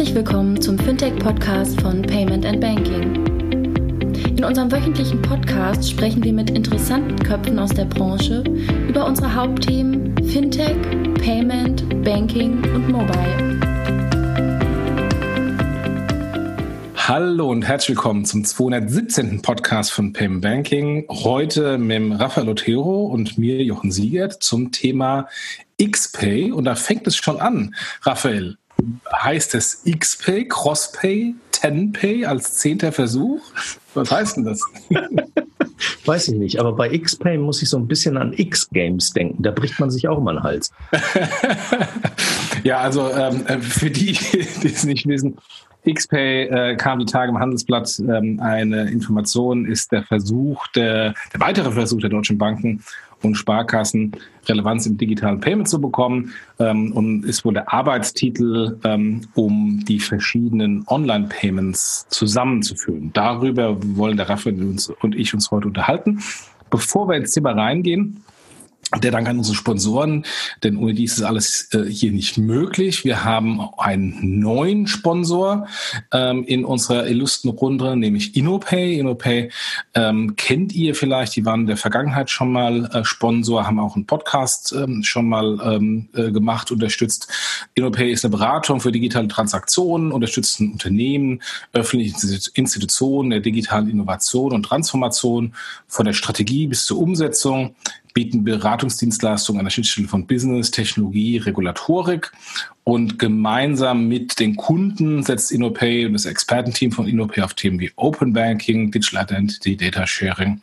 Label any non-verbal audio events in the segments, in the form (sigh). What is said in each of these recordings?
Herzlich willkommen zum Fintech-Podcast von Payment and Banking. In unserem wöchentlichen Podcast sprechen wir mit interessanten Köpfen aus der Branche über unsere Hauptthemen Fintech, Payment, Banking und Mobile. Hallo und herzlich willkommen zum 217. Podcast von Payment Banking. Heute mit Rafael Otero und mir, Jochen Siegert, zum Thema XPay. Und da fängt es schon an. Raphael, heißt es XPay, Crosspay, Tenpay als zehnter Versuch? Was heißt denn das? (laughs) Weiß ich nicht, aber bei XPay muss ich so ein bisschen an X-Games denken. Da bricht man sich auch immer den Hals. (laughs) ja, also ähm, äh, für die, die es nicht wissen, XPay äh, kam die Tage im Handelsblatt ähm, eine Information, ist der Versuch, der, der weitere Versuch der deutschen Banken und Sparkassen Relevanz im digitalen Payment zu bekommen ähm, und ist wohl der Arbeitstitel, ähm, um die verschiedenen Online-Payments zusammenzuführen. Darüber wollen der Raphael und ich uns heute unterhalten. Bevor wir ins Thema reingehen, der Dank an unsere Sponsoren, denn ohne die ist es alles äh, hier nicht möglich. Wir haben einen neuen Sponsor ähm, in unserer illustren Runde, nämlich InnoPay. InnoPay ähm, kennt ihr vielleicht, die waren in der Vergangenheit schon mal äh, Sponsor, haben auch einen Podcast ähm, schon mal ähm, äh, gemacht, unterstützt. InnoPay ist eine Beratung für digitale Transaktionen, unterstützt Unternehmen, öffentliche Institutionen der digitalen Innovation und Transformation von der Strategie bis zur Umsetzung bieten Beratungsdienstleistungen an der Schnittstelle von Business, Technologie, Regulatorik und gemeinsam mit den Kunden setzt InnoPay und das Expertenteam von InnoPay auf Themen wie Open Banking, Digital Identity, Data Sharing,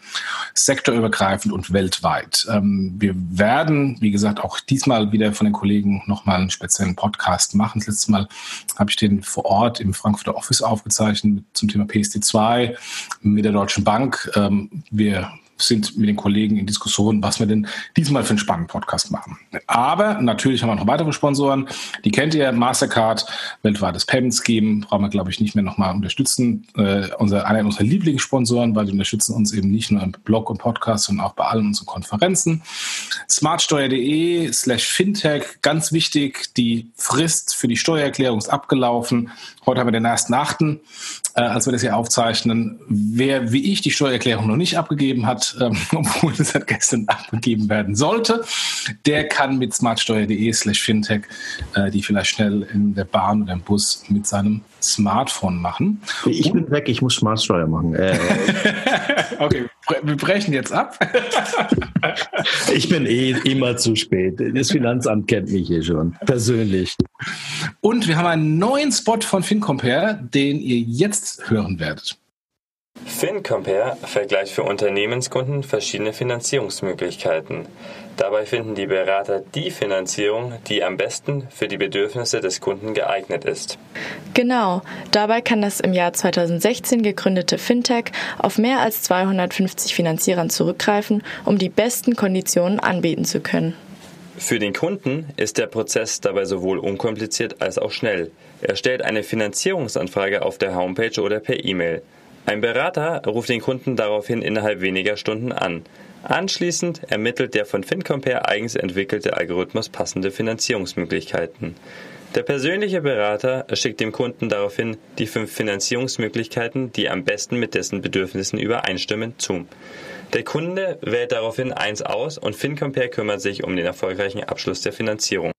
sektorübergreifend und weltweit. Ähm, wir werden, wie gesagt, auch diesmal wieder von den Kollegen nochmal einen speziellen Podcast machen. Das letzte Mal habe ich den vor Ort im Frankfurter Office aufgezeichnet zum Thema PSD2 mit der Deutschen Bank. Ähm, wir sind mit den Kollegen in Diskussion, was wir denn diesmal für einen spannenden Podcast machen. Aber natürlich haben wir noch weitere Sponsoren. Die kennt ihr, Mastercard, weltweites Payment Scheme, brauchen wir, glaube ich, nicht mehr nochmal unterstützen. Äh, unser, einer unserer Lieblingssponsoren, weil die unterstützen uns eben nicht nur im Blog und Podcast, sondern auch bei allen unseren Konferenzen. Smartsteuer.de slash Fintech, ganz wichtig, die Frist für die Steuererklärung ist abgelaufen. Heute haben wir den ersten Achten, äh, als wir das hier aufzeichnen. Wer wie ich die Steuererklärung noch nicht abgegeben hat, ähm, (laughs) obwohl das seit gestern abgegeben werden sollte, der kann mit smartsteuer.de slash fintech äh, die vielleicht schnell in der Bahn oder im Bus mit seinem Smartphone machen. Ich bin weg, ich muss Smartsteuer machen. Äh, (laughs) okay, wir brechen jetzt ab. (laughs) ich bin eh immer zu spät. Das Finanzamt kennt mich hier schon, persönlich. Und wir haben einen neuen Spot von FinCompare, den ihr jetzt hören werdet. FinCompare vergleicht für Unternehmenskunden verschiedene Finanzierungsmöglichkeiten. Dabei finden die Berater die Finanzierung, die am besten für die Bedürfnisse des Kunden geeignet ist. Genau, dabei kann das im Jahr 2016 gegründete Fintech auf mehr als 250 Finanzierern zurückgreifen, um die besten Konditionen anbieten zu können. Für den Kunden ist der Prozess dabei sowohl unkompliziert als auch schnell. Er stellt eine Finanzierungsanfrage auf der Homepage oder per E-Mail. Ein Berater ruft den Kunden daraufhin innerhalb weniger Stunden an. Anschließend ermittelt der von FinCompare eigens entwickelte Algorithmus passende Finanzierungsmöglichkeiten. Der persönliche Berater schickt dem Kunden daraufhin die fünf Finanzierungsmöglichkeiten, die am besten mit dessen Bedürfnissen übereinstimmen, zu. Der Kunde wählt daraufhin eins aus und FinCompare kümmert sich um den erfolgreichen Abschluss der Finanzierung.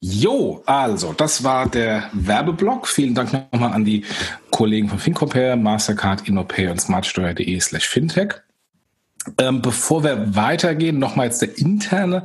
Jo, also, das war der Werbeblock. Vielen Dank nochmal an die Kollegen von FinCompare, Mastercard, InnoPay und smartsteuer.de slash fintech. Ähm, bevor wir weitergehen, nochmal jetzt der interne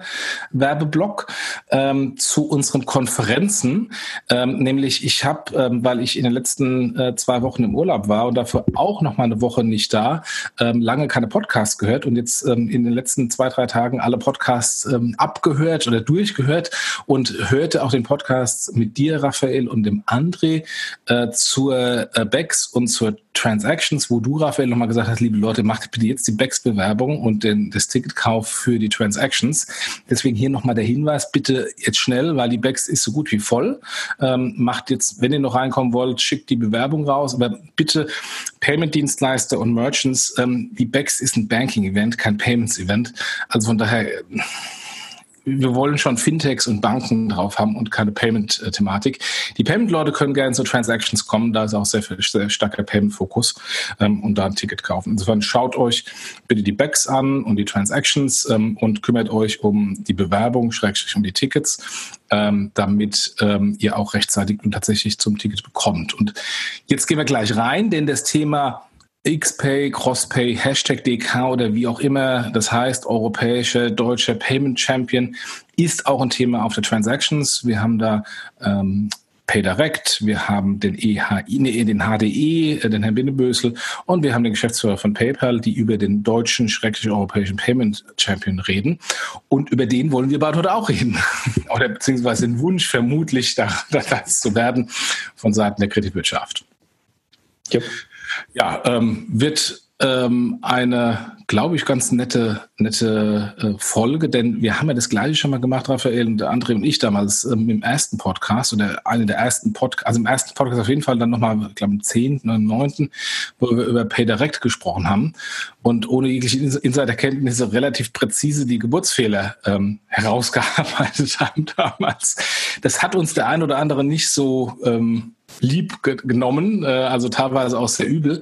Werbeblock ähm, zu unseren Konferenzen. Ähm, nämlich ich habe, ähm, weil ich in den letzten äh, zwei Wochen im Urlaub war und dafür auch noch mal eine Woche nicht da, ähm, lange keine Podcasts gehört und jetzt ähm, in den letzten zwei, drei Tagen alle Podcasts abgehört oder durchgehört und hörte auch den Podcast mit dir, Raphael, und dem André äh, zur äh, BEX und zur Transactions, wo du, Raphael, nochmal gesagt hast, liebe Leute, macht bitte jetzt die BEX-Bewerbung und den, das Ticketkauf für die Transactions. Deswegen hier nochmal der Hinweis, bitte jetzt schnell, weil die BEX ist so gut wie voll. Ähm, macht jetzt, wenn ihr noch reinkommen wollt, schickt die Bewerbung raus, aber bitte Payment-Dienstleister und Merchants, ähm, die BEX ist ein Banking-Event, kein Payments-Event. Also von daher wir wollen schon Fintechs und Banken drauf haben und keine Payment-Thematik. Die Payment-Leute können gerne zu Transactions kommen, da ist auch sehr, sehr starker Payment-Fokus ähm, und da ein Ticket kaufen. Insofern schaut euch bitte die Backs an und die Transactions ähm, und kümmert euch um die Bewerbung, schrägstrich um die Tickets, ähm, damit ähm, ihr auch rechtzeitig und tatsächlich zum Ticket bekommt. Und jetzt gehen wir gleich rein, denn das Thema XPay, CrossPay, Hashtag DK oder wie auch immer das heißt, europäische, deutsche Payment Champion, ist auch ein Thema auf der Transactions. Wir haben da ähm, PayDirect, wir haben den EHI, nee, den HDE, äh, den Herrn Bindebösel und wir haben den Geschäftsführer von PayPal, die über den deutschen, schrecklichen europäischen Payment Champion reden. Und über den wollen wir bald heute auch reden. (laughs) Oder beziehungsweise den Wunsch, vermutlich (laughs) da, das zu werden von Seiten der Kreditwirtschaft. Yep. Ja, ähm, wird ähm, eine, glaube ich, ganz nette, nette äh, Folge, denn wir haben ja das gleiche schon mal gemacht, Raphael und André und ich damals ähm, im ersten Podcast oder eine der ersten Podcasts, also im ersten Podcast auf jeden Fall dann nochmal, ich glaube, im zehnten oder neunten, wo wir über PayDirect gesprochen haben und ohne jegliche Insiderkenntnisse relativ präzise die Geburtsfehler ähm, herausgearbeitet (laughs) haben damals. Das hat uns der ein oder andere nicht so ähm, lieb genommen, äh, also teilweise auch sehr übel.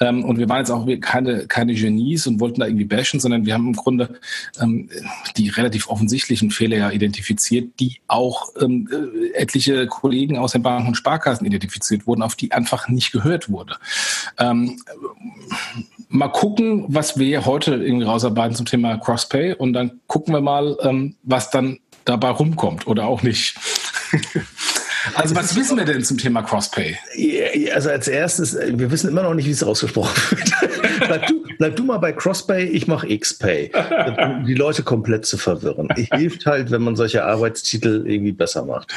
Ähm, und wir waren jetzt auch keine, keine Genies und wollten da irgendwie bashen, sondern wir haben im Grunde ähm, die relativ offensichtlichen Fehler ja identifiziert, die auch ähm, äh, etliche Kollegen aus den Banken und Sparkassen identifiziert wurden, auf die einfach nicht gehört wurde. Ähm, mal gucken, was wir heute irgendwie rausarbeiten zum Thema Crosspay und dann gucken wir mal, ähm, was dann dabei rumkommt oder auch nicht. (laughs) Also was wissen wir denn zum Thema Crosspay? Also als erstes, wir wissen immer noch nicht, wie es ausgesprochen wird. (laughs) bleib, du, bleib du mal bei Crosspay, ich mache Xpay. Um die Leute komplett zu verwirren. Hilft halt, wenn man solche Arbeitstitel irgendwie besser macht.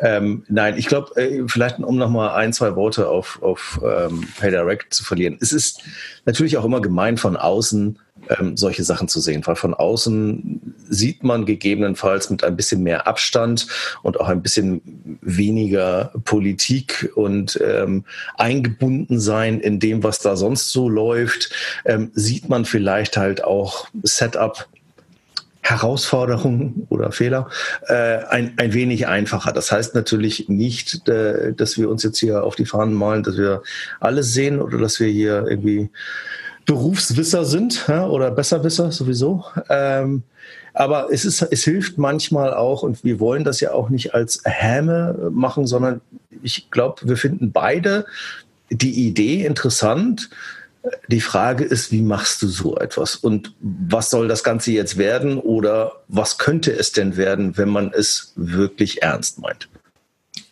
Ähm, nein, ich glaube, äh, vielleicht um nochmal ein, zwei Worte auf, auf ähm, PayDirect zu verlieren. Es ist natürlich auch immer gemein von außen, ähm, solche Sachen zu sehen, weil von außen sieht man gegebenenfalls mit ein bisschen mehr Abstand und auch ein bisschen weniger Politik und ähm, eingebunden sein in dem, was da sonst so läuft, ähm, sieht man vielleicht halt auch Setup Herausforderungen oder Fehler äh, ein, ein wenig einfacher. Das heißt natürlich nicht, äh, dass wir uns jetzt hier auf die Fahnen malen, dass wir alles sehen oder dass wir hier irgendwie Berufswisser sind ja, oder Besserwisser sowieso. Ähm, aber es, ist, es hilft manchmal auch, und wir wollen das ja auch nicht als Häme machen, sondern ich glaube, wir finden beide die Idee interessant. Die Frage ist, wie machst du so etwas? Und was soll das Ganze jetzt werden? Oder was könnte es denn werden, wenn man es wirklich ernst meint?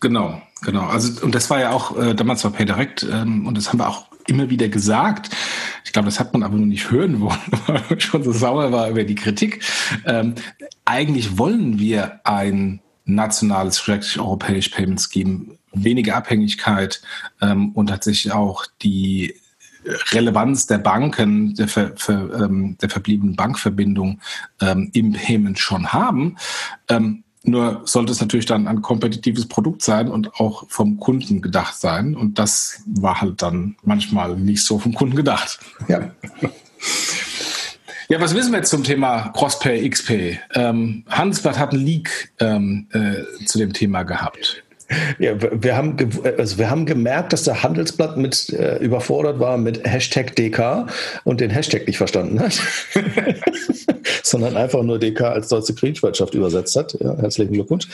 Genau, genau. Also, und das war ja auch äh, damals bei PayDirect, ähm, und das haben wir auch immer wieder gesagt. Ich glaube, das hat man aber nur nicht hören wollen, (laughs) weil man schon so sauer war über die Kritik. Ähm, eigentlich wollen wir ein nationales, schrägstrich europäisch Payment Scheme, weniger Abhängigkeit ähm, und tatsächlich auch die Relevanz der Banken, der, ver, ver, ähm, der verbliebenen Bankverbindung ähm, im Payment schon haben. Ähm, nur sollte es natürlich dann ein kompetitives Produkt sein und auch vom Kunden gedacht sein. Und das war halt dann manchmal nicht so vom Kunden gedacht. Ja. Ja, was wissen wir jetzt zum Thema Crosspay, XPay? Ähm, Handelsblatt hat einen Leak ähm, äh, zu dem Thema gehabt. Ja, wir haben, also wir haben gemerkt, dass der Handelsblatt mit äh, überfordert war mit Hashtag DK und den Hashtag nicht verstanden hat, (laughs) sondern einfach nur DK als deutsche Kreditwirtschaft übersetzt hat. Ja, herzlichen Glückwunsch.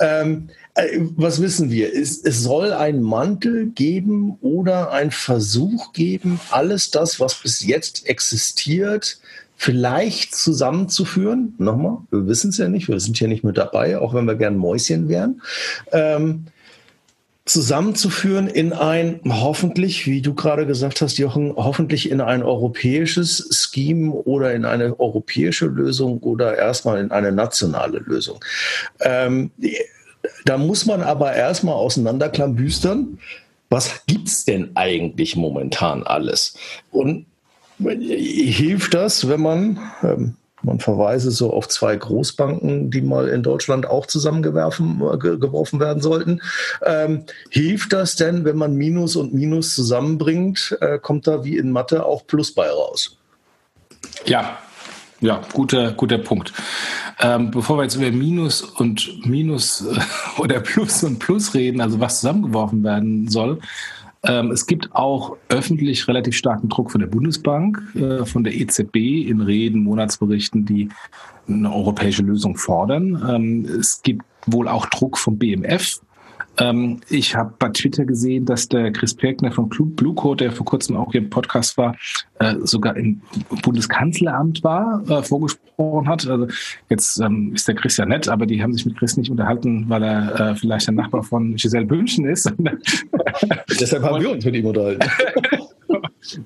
Ähm, äh, was wissen wir? Es, es soll ein Mantel geben oder ein Versuch geben, alles das, was bis jetzt existiert, vielleicht zusammenzuführen. Nochmal, wir wissen es ja nicht, wir sind hier nicht mit dabei, auch wenn wir gern Mäuschen wären. Ähm, zusammenzuführen in ein, hoffentlich, wie du gerade gesagt hast, Jochen, hoffentlich in ein europäisches Scheme oder in eine europäische Lösung oder erstmal in eine nationale Lösung. Ähm, da muss man aber erstmal auseinanderklambüstern, was gibt's denn eigentlich momentan alles? Und hilft das, wenn man, ähm, man verweise so auf zwei Großbanken, die mal in Deutschland auch zusammengeworfen äh, geworfen werden sollten. Ähm, hilft das denn, wenn man Minus und Minus zusammenbringt, äh, kommt da wie in Mathe auch Plus bei raus? Ja, Ja, guter, guter Punkt. Ähm, bevor wir jetzt über Minus und Minus (laughs) oder Plus und Plus reden, also was zusammengeworfen werden soll, es gibt auch öffentlich relativ starken Druck von der Bundesbank, äh, von der EZB in Reden, Monatsberichten, die eine europäische Lösung fordern. Ähm, es gibt wohl auch Druck vom BMF, ähm, ich habe bei Twitter gesehen, dass der Chris Perkner von Blue Code, der vor kurzem auch hier im Podcast war, äh, sogar im Bundeskanzleramt war, äh, vorgesprochen hat. Also jetzt ähm, ist der Chris ja nett, aber die haben sich mit Chris nicht unterhalten, weil er äh, vielleicht der Nachbar von Giselle Bündchen ist. (laughs) Deshalb haben wir uns mit ihm unterhalten. (laughs)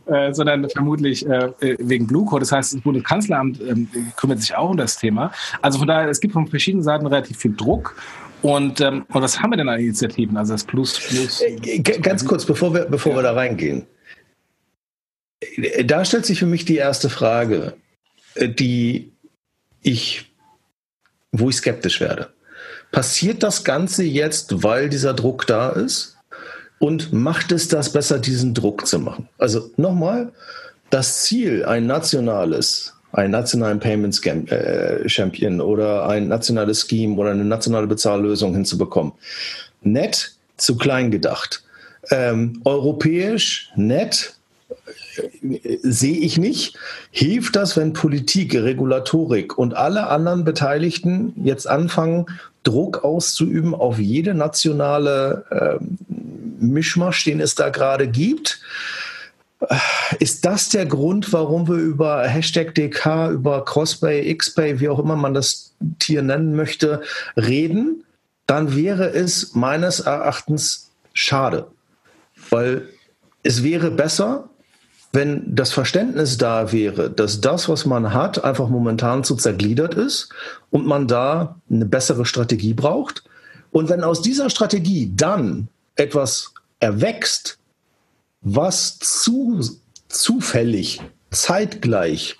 Äh, sondern vermutlich äh, wegen Blue Code. Das heißt, das Bundeskanzleramt äh, kümmert sich auch um das Thema. Also von daher, es gibt von verschiedenen Seiten relativ viel Druck. Und, ähm, und was haben wir denn an Initiativen? Also das Plus, Plus. Äh, ganz kurz, bevor wir, bevor ja. wir da reingehen. Da stellt sich für mich die erste Frage, äh, die ich, wo ich skeptisch werde. Passiert das Ganze jetzt, weil dieser Druck da ist? Und macht es das besser, diesen Druck zu machen? Also nochmal, das Ziel, ein nationales einen nationalen Payment äh, Champion oder ein nationales Scheme oder eine nationale Bezahllösung hinzubekommen. Nett zu klein gedacht. Ähm, europäisch nett äh, sehe ich nicht. Hilft das, wenn Politik, Regulatorik und alle anderen Beteiligten jetzt anfangen, Druck auszuüben auf jede nationale äh, Mischmasch, den es da gerade gibt? Ist das der Grund, warum wir über Hashtag DK, über Crosspay, XPay, wie auch immer man das Tier nennen möchte, reden? Dann wäre es meines Erachtens schade. Weil es wäre besser, wenn das Verständnis da wäre, dass das, was man hat, einfach momentan zu zergliedert ist und man da eine bessere Strategie braucht. Und wenn aus dieser Strategie dann etwas erwächst, was zu, zufällig, zeitgleich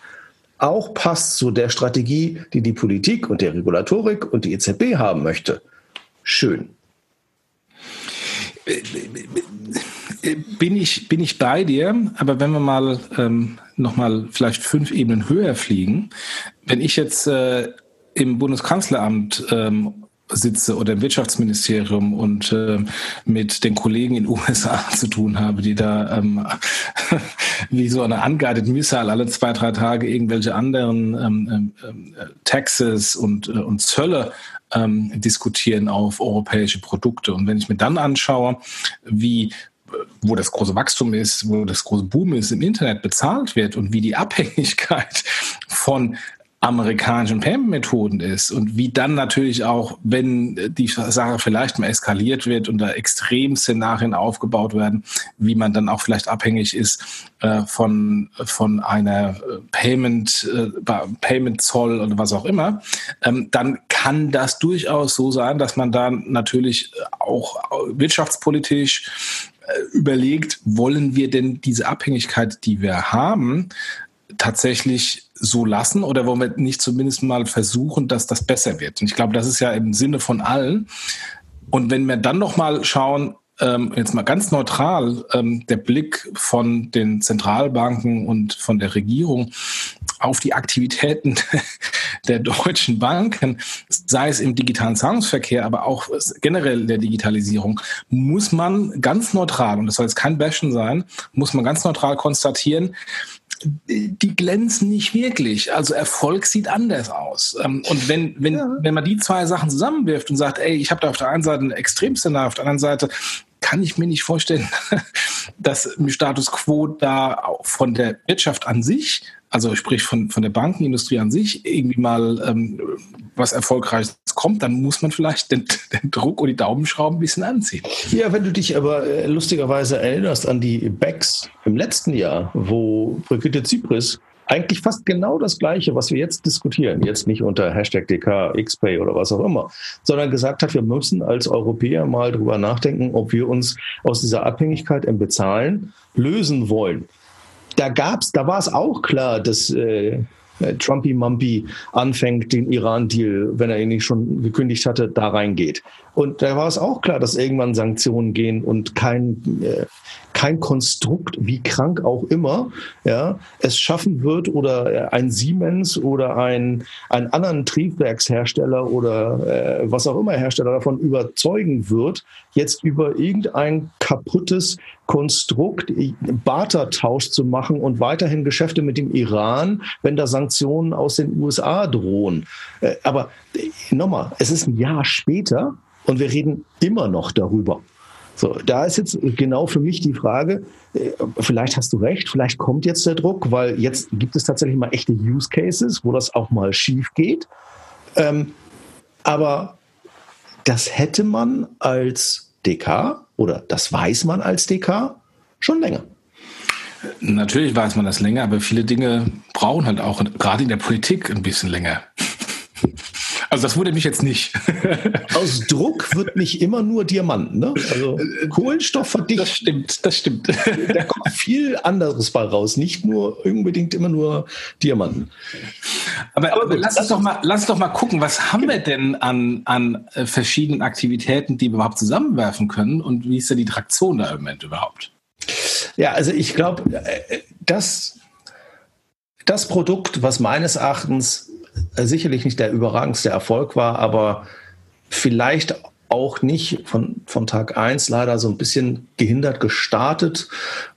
auch passt zu der Strategie, die die Politik und die Regulatorik und die EZB haben möchte. Schön. Bin ich, bin ich bei dir, aber wenn wir mal ähm, nochmal vielleicht fünf Ebenen höher fliegen, wenn ich jetzt äh, im Bundeskanzleramt ähm, sitze oder im Wirtschaftsministerium und äh, mit den Kollegen in (laughs) USA zu tun habe, die da ähm, (laughs) wie so eine unguided Missile alle zwei, drei Tage irgendwelche anderen ähm, ähm, äh, Taxes und, äh, und Zölle ähm, diskutieren auf europäische Produkte. Und wenn ich mir dann anschaue, wie wo das große Wachstum ist, wo das große Boom ist im Internet bezahlt wird und wie die Abhängigkeit (laughs) von amerikanischen Payment-Methoden ist und wie dann natürlich auch, wenn die Sache vielleicht mal eskaliert wird und da Extremszenarien aufgebaut werden, wie man dann auch vielleicht abhängig ist äh, von, von einer äh, Payment, äh, Payment-Zoll oder was auch immer, ähm, dann kann das durchaus so sein, dass man dann natürlich auch wirtschaftspolitisch äh, überlegt, wollen wir denn diese Abhängigkeit, die wir haben, tatsächlich so lassen oder wollen wir nicht zumindest mal versuchen, dass das besser wird? Und ich glaube, das ist ja im Sinne von allen. Und wenn wir dann noch mal schauen, ähm, jetzt mal ganz neutral, ähm, der Blick von den Zentralbanken und von der Regierung auf die Aktivitäten (laughs) der deutschen Banken, sei es im digitalen Zahlungsverkehr, aber auch generell der Digitalisierung, muss man ganz neutral, und das soll jetzt kein Bashen sein, muss man ganz neutral konstatieren, die glänzen nicht wirklich. Also Erfolg sieht anders aus. Ähm, und wenn, wenn, ja. wenn man die zwei Sachen zusammenwirft und sagt, ey, ich habe da auf der einen Seite ein Extremszenario, auf der anderen Seite kann ich mir nicht vorstellen, (laughs) dass im Status quo da von der Wirtschaft an sich, also sprich von, von der Bankenindustrie an sich, irgendwie mal ähm, was Erfolgreiches kommt, dann muss man vielleicht den, (laughs) den Druck und die Daumenschrauben ein bisschen anziehen. Ja, wenn du dich aber äh, lustigerweise erinnerst an die Backs im letzten Jahr, wo Brigitte Zypris eigentlich fast genau das Gleiche, was wir jetzt diskutieren, jetzt nicht unter Hashtag DK, XPay oder was auch immer, sondern gesagt hat, wir müssen als Europäer mal drüber nachdenken, ob wir uns aus dieser Abhängigkeit im Bezahlen lösen wollen. Da gab's, da war es auch klar, dass äh, äh, Trumpy Mumpy anfängt, den Iran-Deal, wenn er ihn nicht schon gekündigt hatte, da reingeht. Und da war es auch klar, dass irgendwann Sanktionen gehen und kein, äh, kein Konstrukt, wie krank auch immer, ja, es schaffen wird oder äh, ein Siemens oder ein, ein anderen Triebwerkshersteller oder äh, was auch immer Hersteller davon überzeugen wird, jetzt über irgendein kaputtes Konstrukt Bartertausch zu machen und weiterhin Geschäfte mit dem Iran, wenn da Sanktionen aus den USA drohen. Äh, aber äh, nochmal, es ist ein Jahr später und wir reden immer noch darüber. So, da ist jetzt genau für mich die Frage, äh, vielleicht hast du recht, vielleicht kommt jetzt der Druck, weil jetzt gibt es tatsächlich mal echte Use Cases, wo das auch mal schief geht. Ähm, aber das hätte man als DK oder das weiß man als DK schon länger. Natürlich weiß man das länger, aber viele Dinge brauchen halt auch gerade in der Politik ein bisschen länger. (laughs) Also das wurde mich jetzt nicht. (laughs) Aus Druck wird nicht immer nur Diamant, ne? Also Kohlenstoff verdichtet. Das stimmt, das stimmt. Da kommt viel anderes bei raus, nicht nur unbedingt immer nur Diamanten. Aber, aber gut, lass uns doch mal, lass doch mal gucken, was haben wir denn an, an äh, verschiedenen Aktivitäten, die wir überhaupt zusammenwerfen können und wie ist da die Traktion da im Moment überhaupt? Ja, also ich glaube, äh, das, das Produkt, was meines Erachtens äh, sicherlich nicht der überragendste Erfolg war, aber vielleicht auch nicht von, von Tag eins leider so ein bisschen gehindert gestartet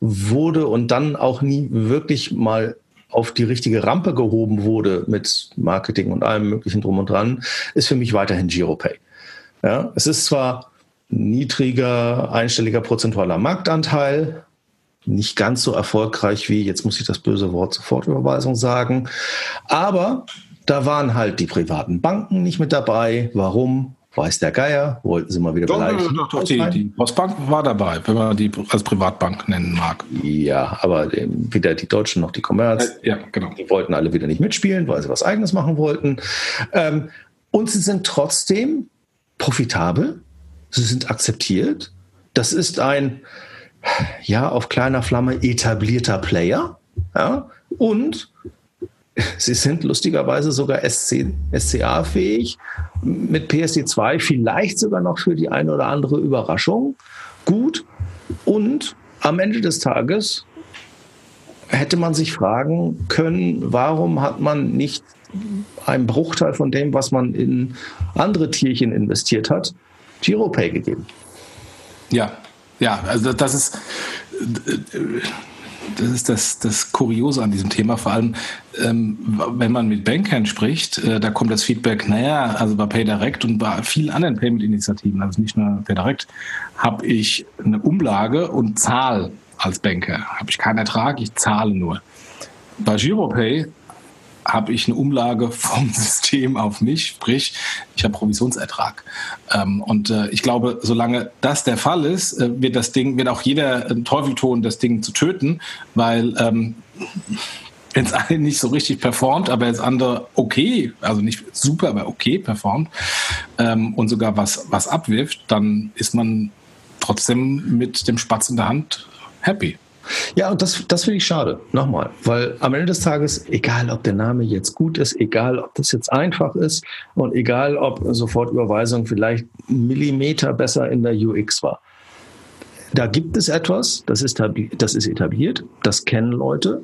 wurde und dann auch nie wirklich mal auf die richtige Rampe gehoben wurde mit Marketing und allem möglichen drum und dran, ist für mich weiterhin GiroPay. Ja, es ist zwar niedriger, einstelliger prozentualer Marktanteil, nicht ganz so erfolgreich wie, jetzt muss ich das böse Wort Sofortüberweisung sagen, aber da waren halt die privaten Banken nicht mit dabei. Warum? Weiß der Geier, wollten sie mal wieder doch, beleidigen. Doch, doch, die, die, Postbank war dabei, wenn man die als Privatbank nennen mag. Ja, aber weder die Deutschen noch die Commerz, ja, genau. die wollten alle wieder nicht mitspielen, weil sie was Eigenes machen wollten. Ähm, und sie sind trotzdem profitabel, sie sind akzeptiert. Das ist ein, ja, auf kleiner Flamme etablierter Player. Ja, und Sie sind lustigerweise sogar SC, SCA-fähig, mit PSD2 vielleicht sogar noch für die eine oder andere Überraschung gut. Und am Ende des Tages hätte man sich fragen können, warum hat man nicht einen Bruchteil von dem, was man in andere Tierchen investiert hat, GiroPay gegeben? Ja, ja, also das ist das ist das, das Kuriose an diesem Thema. Vor allem, ähm, wenn man mit Bankern spricht, äh, da kommt das Feedback, naja, also bei PayDirect und bei vielen anderen Payment-Initiativen, also nicht nur PayDirect, habe ich eine Umlage und zahle als Banker. Habe ich keinen Ertrag, ich zahle nur. Bei GiroPay habe ich eine Umlage (laughs) vom System auf mich, sprich, ich habe Provisionsertrag. Ähm, und äh, ich glaube, solange das der Fall ist, äh, wird das Ding, wird auch jeder einen Teufel tun, das Ding zu töten, weil wenn es eine nicht so richtig performt, aber das andere okay, also nicht super, aber okay performt ähm, und sogar was, was abwirft, dann ist man trotzdem mit dem Spatz in der Hand happy. Ja, und das, das finde ich schade. Nochmal, weil am Ende des Tages, egal ob der Name jetzt gut ist, egal ob das jetzt einfach ist und egal ob Sofortüberweisung vielleicht Millimeter besser in der UX war. Da gibt es etwas, das ist, das ist etabliert, das kennen Leute.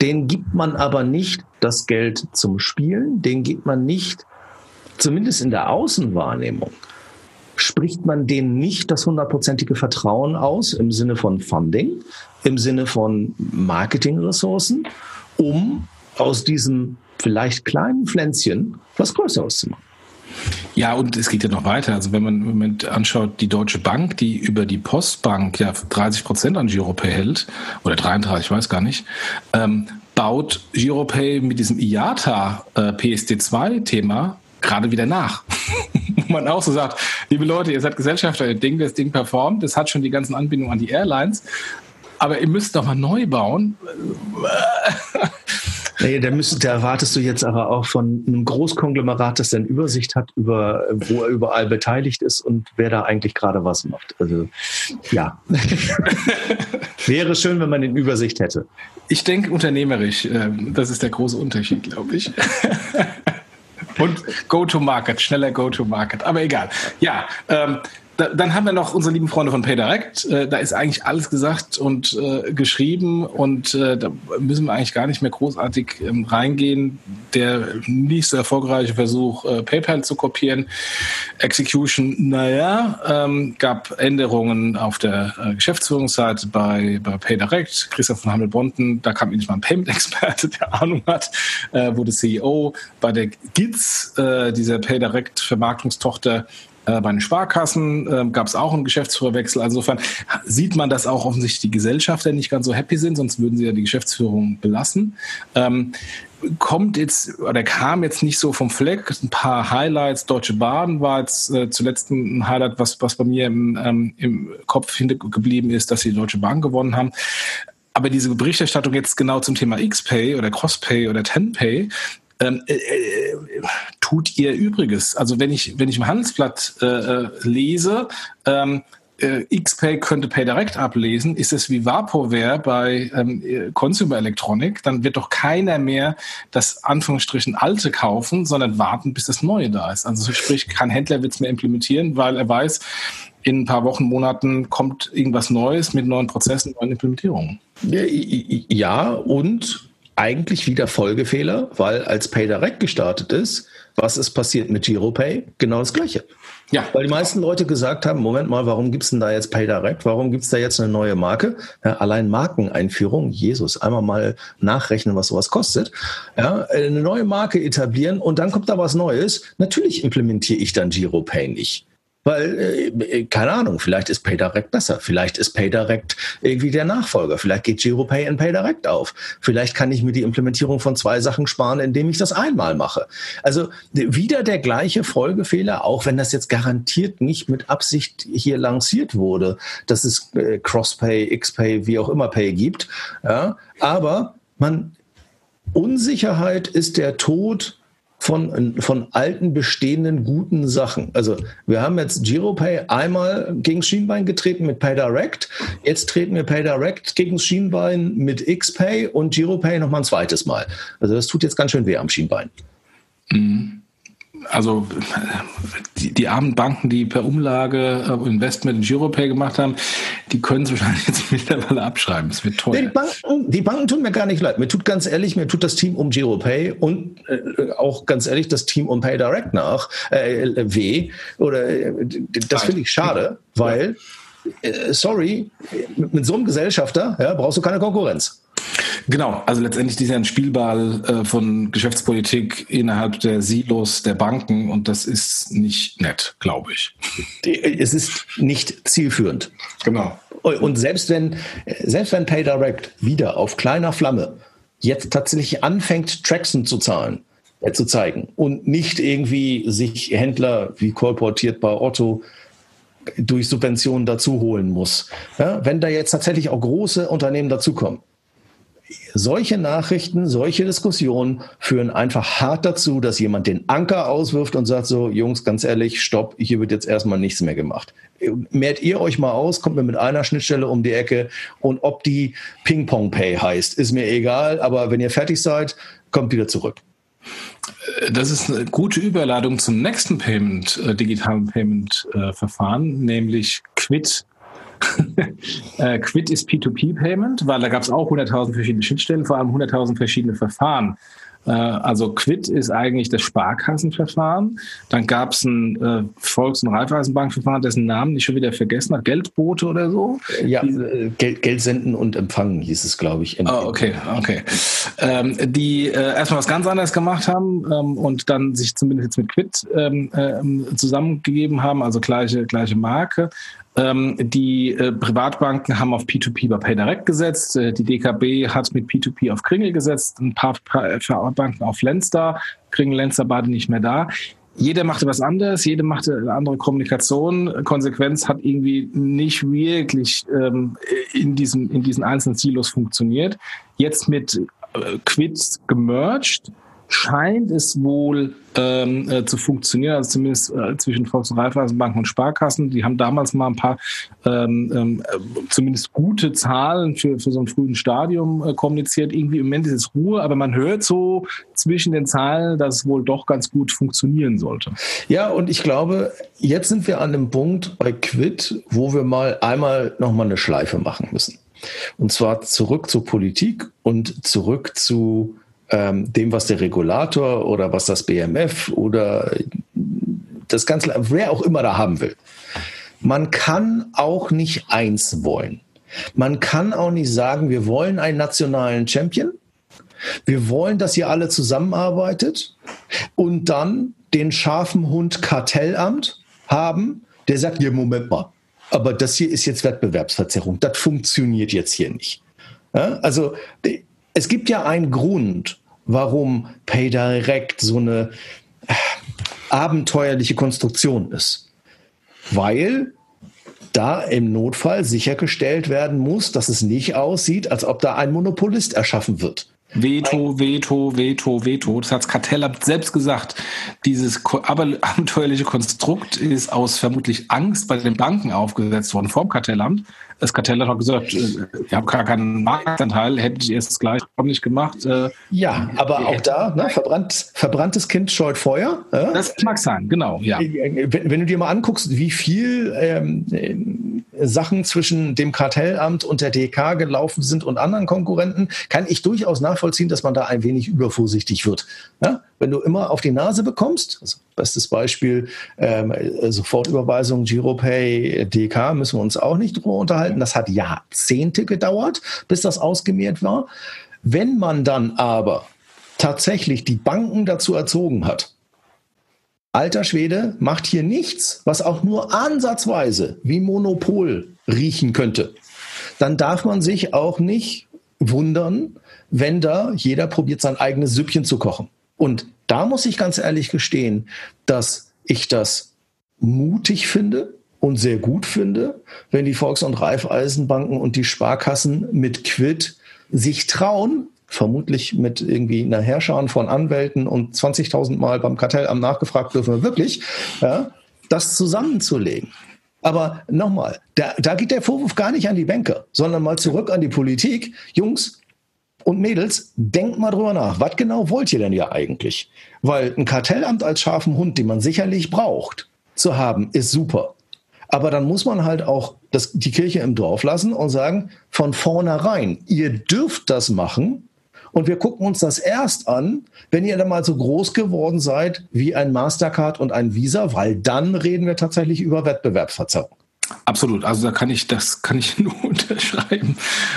Den gibt man aber nicht das Geld zum Spielen, den gibt man nicht, zumindest in der Außenwahrnehmung, spricht man denen nicht das hundertprozentige Vertrauen aus im Sinne von Funding, im Sinne von Marketingressourcen, um aus diesem vielleicht kleinen Pflänzchen was Größeres zu machen. Ja, und es geht ja noch weiter. Also wenn man im Moment anschaut, die Deutsche Bank, die über die Postbank ja 30 Prozent an Giropay hält, oder 33, ich weiß gar nicht, ähm, baut Giropay mit diesem IATA äh, PSD2-Thema gerade wieder nach. Man auch so sagt, liebe Leute, ihr seid Gesellschafter, ihr Ding, das Ding performt, das hat schon die ganzen Anbindungen an die Airlines, aber ihr müsst doch mal neu bauen. (laughs) Nee, da, müsst, da erwartest du jetzt aber auch von einem Großkonglomerat, das dann Übersicht hat über, wo er überall beteiligt ist und wer da eigentlich gerade was macht. Also ja. (laughs) Wäre schön, wenn man den Übersicht hätte. Ich denke unternehmerisch. Ähm, das ist der große Unterschied, glaube ich. (laughs) Und Go-to-Market, schneller Go-to-Market. Aber egal. Ja, ähm, da, dann haben wir noch unsere lieben Freunde von PayDirect. Äh, da ist eigentlich alles gesagt und äh, geschrieben und äh, da müssen wir eigentlich gar nicht mehr großartig ähm, reingehen. Der nächste erfolgreiche Versuch, äh, PayPal zu kopieren. Execution, naja, ähm, gab Änderungen auf der äh, Geschäftsführungsseite bei, bei PayDirect. Christoph von Hamel-Bonten, da kam endlich mal ein Payment-Experte, der Ahnung hat, äh, wurde CEO bei der GITS, äh, dieser PayDirect-Vermarktungstochter, äh, bei den Sparkassen äh, gab es auch einen Geschäftsführerwechsel. Also insofern sieht man, dass auch offensichtlich die Gesellschafter nicht ganz so happy sind, sonst würden sie ja die Geschäftsführung belassen. Ähm, kommt jetzt oder kam jetzt nicht so vom Fleck. Ein paar Highlights. Deutsche Bahn war jetzt äh, zuletzt ein Highlight, was, was bei mir im, ähm, im Kopf geblieben ist, dass sie die Deutsche Bahn gewonnen haben. Aber diese Berichterstattung jetzt genau zum Thema XPay oder CrossPay oder TenPay, ähm, äh, äh, tut ihr Übriges. Also wenn ich, wenn ich im Handelsblatt äh, äh lese, ähm, äh, XPay könnte PayDirect ablesen, ist es wie Vaporware bei ähm, Consumer Electronic, dann wird doch keiner mehr das Anführungsstrichen alte kaufen, sondern warten, bis das neue da ist. Also sprich, kein Händler wird es mehr implementieren, weil er weiß, in ein paar Wochen, Monaten kommt irgendwas Neues mit neuen Prozessen, neuen Implementierungen. Ja, und eigentlich wieder Folgefehler, weil als PayDirect gestartet ist, was ist passiert mit GiroPay? Genau das Gleiche. Ja. Weil die meisten Leute gesagt haben, Moment mal, warum gibt's denn da jetzt PayDirect? Warum gibt's da jetzt eine neue Marke? Ja, allein Markeneinführung, Jesus, einmal mal nachrechnen, was sowas kostet. Ja, eine neue Marke etablieren und dann kommt da was Neues. Natürlich implementiere ich dann GiroPay nicht. Weil, äh, äh, keine Ahnung, vielleicht ist PayDirect besser. Vielleicht ist PayDirect irgendwie der Nachfolger. Vielleicht geht GiroPay in PayDirect auf. Vielleicht kann ich mir die Implementierung von zwei Sachen sparen, indem ich das einmal mache. Also wieder der gleiche Folgefehler, auch wenn das jetzt garantiert nicht mit Absicht hier lanciert wurde, dass es äh, CrossPay, XPay, wie auch immer Pay gibt. Ja, aber man, Unsicherheit ist der Tod von, von alten, bestehenden, guten Sachen. Also wir haben jetzt GiroPay einmal gegen Schienbein getreten mit PayDirect. Jetzt treten wir PayDirect gegen Schienbein mit XPay und GiroPay nochmal ein zweites Mal. Also das tut jetzt ganz schön weh am Schienbein. Mhm also die, die armen Banken, die per Umlage äh, Investment in Giropay gemacht haben, die können es (laughs) wahrscheinlich jetzt mittlerweile abschreiben. Es wird teuer. Die Banken, die Banken tun mir gar nicht leid. Mir tut ganz ehrlich, mir tut das Team um Giropay und äh, auch ganz ehrlich das Team um PayDirect nach äh, weh. Oder äh, das finde ich schade, weil äh, sorry, mit, mit so einem Gesellschafter ja, brauchst du keine Konkurrenz. Genau, also letztendlich dieser ein Spielball äh, von Geschäftspolitik innerhalb der Silos der Banken und das ist nicht nett, glaube ich. Es ist nicht zielführend. Genau. Und selbst wenn, selbst wenn PayDirect wieder auf kleiner Flamme jetzt tatsächlich anfängt, Traxen zu zahlen, äh, zu zeigen und nicht irgendwie sich Händler wie kolportiert bei Otto durch Subventionen dazu holen muss. Ja, wenn da jetzt tatsächlich auch große Unternehmen dazukommen, solche Nachrichten, solche Diskussionen führen einfach hart dazu, dass jemand den Anker auswirft und sagt so, Jungs, ganz ehrlich, stopp, hier wird jetzt erstmal nichts mehr gemacht. Mehrt ihr euch mal aus, kommt mir mit einer Schnittstelle um die Ecke und ob die Ping-Pong Pay heißt, ist mir egal, aber wenn ihr fertig seid, kommt wieder zurück. Das ist eine gute Überladung zum nächsten Payment, äh, digitalen Payment-Verfahren, äh, nämlich Quid äh, Quid ist P2P-Payment, weil da gab es auch 100.000 verschiedene Schnittstellen, vor allem 100.000 verschiedene Verfahren. Äh, also Quid ist eigentlich das Sparkassenverfahren. Dann gab es ein äh, Volks- und Raiffeisenbankverfahren, dessen Namen ich schon wieder vergessen habe, Geldbote oder so. Ja, die, Geld, Geld senden und empfangen hieß es, glaube ich. Oh, okay, okay. Ähm, die äh, erstmal was ganz anderes gemacht haben ähm, und dann sich zumindest jetzt mit Quid ähm, äh, zusammengegeben haben, also gleiche, gleiche Marke. Ähm, die äh, Privatbanken haben auf P2P bei PayDirect gesetzt. Äh, die DKB hat mit P2P auf Kringel gesetzt. Ein paar Banken auf Lenster. Kringel, Lenster beide nicht mehr da. Jeder machte was anderes, jeder machte eine andere Kommunikation. Konsequenz hat irgendwie nicht wirklich ähm, in, diesem, in diesen einzelnen Silos funktioniert. Jetzt mit Quid gemerged scheint es wohl ähm, äh, zu funktionieren, also zumindest äh, zwischen Volks- und Raiffeisenbanken und Sparkassen. Die haben damals mal ein paar ähm, ähm, äh, zumindest gute Zahlen für, für so ein frühen Stadium äh, kommuniziert. Irgendwie im Moment ist es Ruhe, aber man hört so zwischen den Zahlen, dass es wohl doch ganz gut funktionieren sollte. Ja, und ich glaube, jetzt sind wir an dem Punkt bei Quid, wo wir mal einmal nochmal eine Schleife machen müssen. Und zwar zurück zur Politik und zurück zu ähm, dem, was der Regulator oder was das BMF oder das Ganze, wer auch immer da haben will. Man kann auch nicht eins wollen. Man kann auch nicht sagen, wir wollen einen nationalen Champion. Wir wollen, dass ihr alle zusammenarbeitet und dann den scharfen Hund Kartellamt haben, der sagt, ja, Moment mal, aber das hier ist jetzt Wettbewerbsverzerrung. Das funktioniert jetzt hier nicht. Ja, also es gibt ja einen Grund, warum PayDirect so eine äh, abenteuerliche Konstruktion ist. Weil da im Notfall sichergestellt werden muss, dass es nicht aussieht, als ob da ein Monopolist erschaffen wird. Veto, Veto, Veto, Veto. Das hat das Kartellamt selbst gesagt. Dieses abenteuerliche Konstrukt ist aus vermutlich Angst bei den Banken aufgesetzt worden vom Kartellamt das Kartell hat gesagt, äh, ihr habt gar keinen Marktanteil, hättet ihr es gleich nicht gemacht. Äh, ja, aber auch da, ne, verbrannt, verbranntes Kind scheut Feuer. Ja? Das mag sein, genau, ja. Wenn, wenn, du dir mal anguckst, wie viel ähm, Sachen zwischen dem Kartellamt und der DK gelaufen sind und anderen Konkurrenten, kann ich durchaus nachvollziehen, dass man da ein wenig übervorsichtig wird. Ja? wenn du immer auf die Nase bekommst, also bestes Beispiel, ähm, Sofortüberweisung, Giropay, DK, müssen wir uns auch nicht drüber unterhalten. Das hat Jahrzehnte gedauert, bis das ausgemehrt war. Wenn man dann aber tatsächlich die Banken dazu erzogen hat, alter Schwede macht hier nichts, was auch nur ansatzweise wie Monopol riechen könnte, dann darf man sich auch nicht wundern, wenn da jeder probiert, sein eigenes Süppchen zu kochen. Und da muss ich ganz ehrlich gestehen, dass ich das mutig finde und sehr gut finde, wenn die Volks- und Raiffeisenbanken und die Sparkassen mit Quid sich trauen, vermutlich mit irgendwie einer Herrscher von Anwälten und 20.000 Mal beim Kartellamt nachgefragt dürfen wir wirklich, ja, das zusammenzulegen. Aber nochmal, da, da geht der Vorwurf gar nicht an die Banker, sondern mal zurück an die Politik. Jungs, und Mädels, denkt mal drüber nach. Was genau wollt ihr denn ja eigentlich? Weil ein Kartellamt als scharfen Hund, den man sicherlich braucht, zu haben, ist super. Aber dann muss man halt auch das, die Kirche im Dorf lassen und sagen, von vornherein, ihr dürft das machen. Und wir gucken uns das erst an, wenn ihr dann mal so groß geworden seid wie ein Mastercard und ein Visa, weil dann reden wir tatsächlich über Wettbewerbsverzerrung. Absolut, also da kann ich, das kann ich (laughs) nur unterschreiben.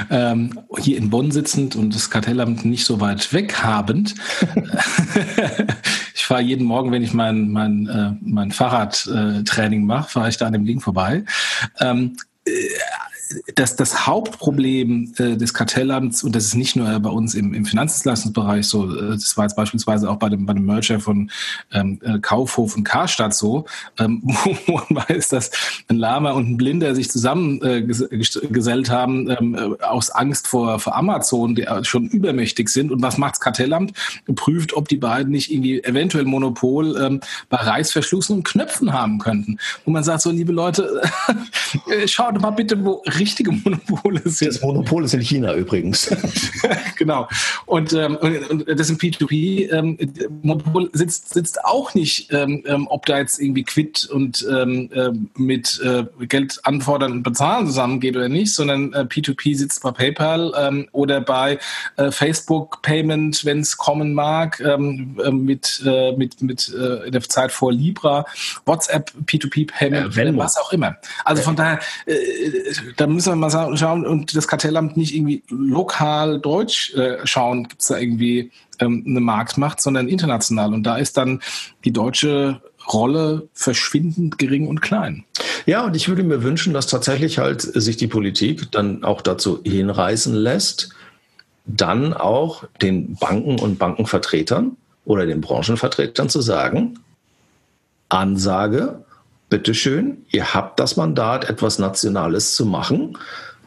Ähm, hier in Bonn sitzend und das Kartellamt nicht so weit weg habend. (laughs) ich fahre jeden Morgen, wenn ich mein, mein, äh, mein Fahrradtraining mache, fahre ich da an dem Ding vorbei. Ähm, äh, das, das Hauptproblem äh, des Kartellamts, und das ist nicht nur bei uns im, im Finanzdienstleistungsbereich so, äh, das war jetzt beispielsweise auch bei dem, bei dem Merger von ähm, äh, Kaufhof und Karstadt so, ähm, (laughs) wo man weiß, dass ein Lama und ein Blinder sich zusammengesellt äh, haben ähm, äh, aus Angst vor, vor Amazon, die schon übermächtig sind. Und was macht das Kartellamt? Prüft, ob die beiden nicht irgendwie eventuell Monopol ähm, bei Reißverschlüssen und Knöpfen haben könnten. Und man sagt so, liebe Leute, (laughs) schaut mal bitte, wo richtige Monopole sind. Das Monopol ist in China übrigens. (laughs) genau. Und, ähm, und, das im P2P. Ähm, Monopol sitzt, sitzt auch nicht, ähm, ähm, ob da jetzt irgendwie Quid und ähm, äh, mit äh, Geld anfordern und bezahlen zusammengeht oder nicht, sondern äh, P2P sitzt bei PayPal ähm, oder bei äh, Facebook Payment, wenn es kommen mag, ähm, äh, mit, äh, mit, mit äh, in der Zeit vor Libra, WhatsApp P2P Payment, ja, was auch immer. Also von daher, äh, da müssen wir mal schauen und das Kartellamt nicht irgendwie lokal deutsch äh, schauen, gibt es da irgendwie ähm, eine Marktmacht, sondern international. Und da ist dann die deutsche Rolle verschwindend gering und klein. Ja, und ich würde mir wünschen, dass tatsächlich halt sich die Politik dann auch dazu hinreißen lässt, dann auch den Banken und Bankenvertretern oder den Branchenvertretern zu sagen, Ansage, bitteschön, ihr habt das Mandat, etwas Nationales zu machen.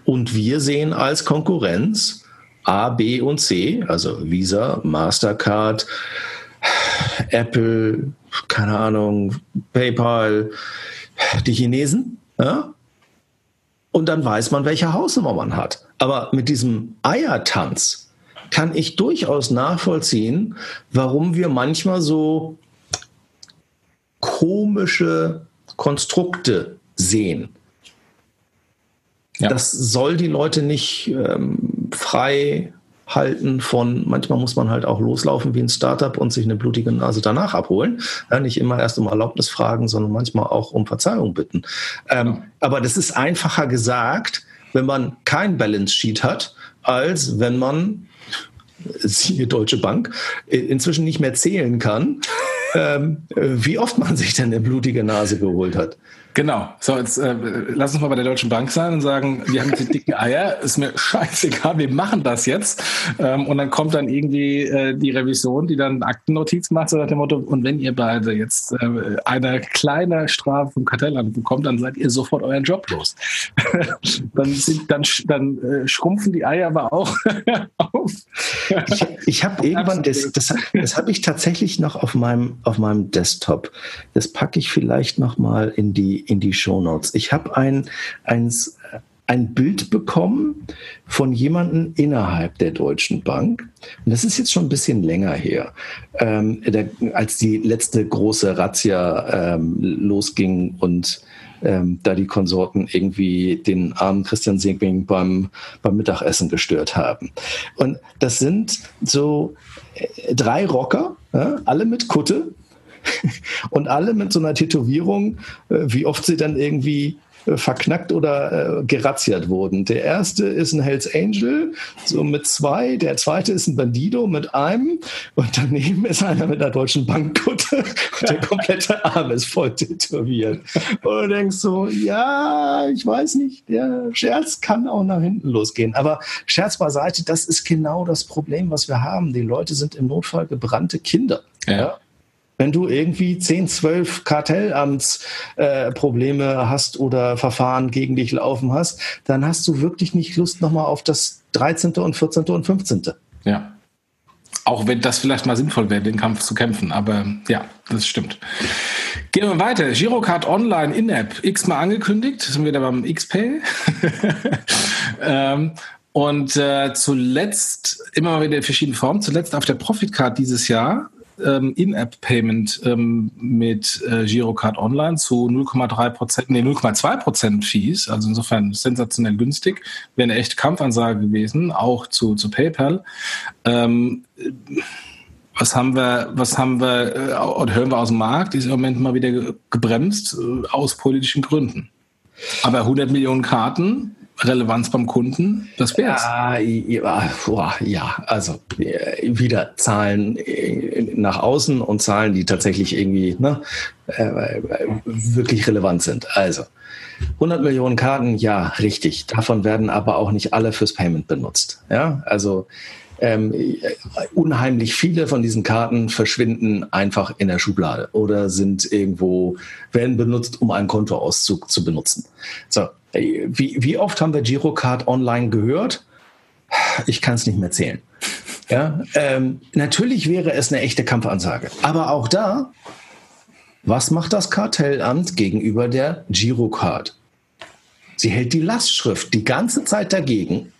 Und wir sehen als Konkurrenz A, B und C, also Visa, Mastercard, Apple, keine Ahnung, PayPal, die Chinesen, ja? Und dann weiß man, welche Hausnummer man hat. Aber mit diesem Eiertanz kann ich durchaus nachvollziehen, warum wir manchmal so komische Konstrukte sehen. Ja. Das soll die Leute nicht ähm, frei halten von, manchmal muss man halt auch loslaufen wie ein Startup und sich eine blutige Nase danach abholen. Ja, nicht immer erst um Erlaubnis fragen, sondern manchmal auch um Verzeihung bitten. Ähm, aber das ist einfacher gesagt, wenn man kein Balance Sheet hat, als wenn man, siehe Deutsche Bank, inzwischen nicht mehr zählen kann, ähm, wie oft man sich denn eine blutige Nase geholt hat. Genau. So, jetzt äh, lass uns mal bei der Deutschen Bank sein und sagen, wir haben die dicken Eier, ist mir scheißegal, wir machen das jetzt. Ähm, und dann kommt dann irgendwie äh, die Revision, die dann Aktennotiz macht, so nach dem Motto, und wenn ihr beide jetzt äh, eine kleine Strafe vom Kartellamt bekommt, dann seid ihr sofort euren Job los. (laughs) dann sind, dann, dann äh, schrumpfen die Eier aber auch (laughs) auf. ich ich habe irgendwann, das, das, das habe ich tatsächlich noch auf meinem, auf meinem Desktop. Das packe ich vielleicht noch mal in die in die Show Notes. Ich habe ein, ein, ein Bild bekommen von jemandem innerhalb der Deutschen Bank. Und das ist jetzt schon ein bisschen länger her, ähm, der, als die letzte große Razzia ähm, losging und ähm, da die Konsorten irgendwie den armen Christian Singwing beim, beim Mittagessen gestört haben. Und das sind so äh, drei Rocker, ja, alle mit Kutte, (laughs) und alle mit so einer Tätowierung, äh, wie oft sie dann irgendwie äh, verknackt oder äh, gerazziert wurden. Der erste ist ein Hells Angel, so mit zwei. Der zweite ist ein Bandido mit einem. Und daneben ist einer mit einer deutschen Bankkutte. (laughs) Und der komplette Arm ist voll tätowiert. Und du denkst so, ja, ich weiß nicht, der Scherz kann auch nach hinten losgehen. Aber Scherz beiseite, das ist genau das Problem, was wir haben. Die Leute sind im Notfall gebrannte Kinder. ja? ja? Wenn du irgendwie 10, 12 Kartellamtsprobleme äh, hast oder Verfahren gegen dich laufen hast, dann hast du wirklich nicht Lust nochmal auf das 13. und 14. und 15. Ja. Auch wenn das vielleicht mal sinnvoll wäre, den Kampf zu kämpfen. Aber ja, das stimmt. Gehen wir weiter. Girocard Online In-App. X-mal angekündigt. Sind wir wieder beim X-Pay. (laughs) ähm, und äh, zuletzt, immer mal wieder in verschiedenen Formen, zuletzt auf der Profitcard dieses Jahr ähm, In-App-Payment ähm, mit äh, Girocard Online zu 0,3 Prozent, nee, 0,2 Prozent Fees, also insofern sensationell günstig, wäre eine echte Kampfansage gewesen, auch zu, zu PayPal. Ähm, was haben wir, was haben wir, äh, oder hören wir aus dem Markt, ist im Moment mal wieder gebremst, äh, aus politischen Gründen. Aber 100 Millionen Karten Relevanz beim Kunden, das wäre es. Ja, ja, also äh, wieder Zahlen äh, nach außen und Zahlen, die tatsächlich irgendwie ne, äh, wirklich relevant sind. Also 100 Millionen Karten, ja, richtig. Davon werden aber auch nicht alle fürs Payment benutzt. Ja, also ähm, unheimlich viele von diesen Karten verschwinden einfach in der Schublade oder sind irgendwo, werden benutzt, um einen Kontoauszug zu benutzen. So, wie, wie oft haben wir Girocard online gehört? Ich kann es nicht mehr zählen. Ja, ähm, natürlich wäre es eine echte Kampfansage. Aber auch da, was macht das Kartellamt gegenüber der Girocard? Sie hält die Lastschrift die ganze Zeit dagegen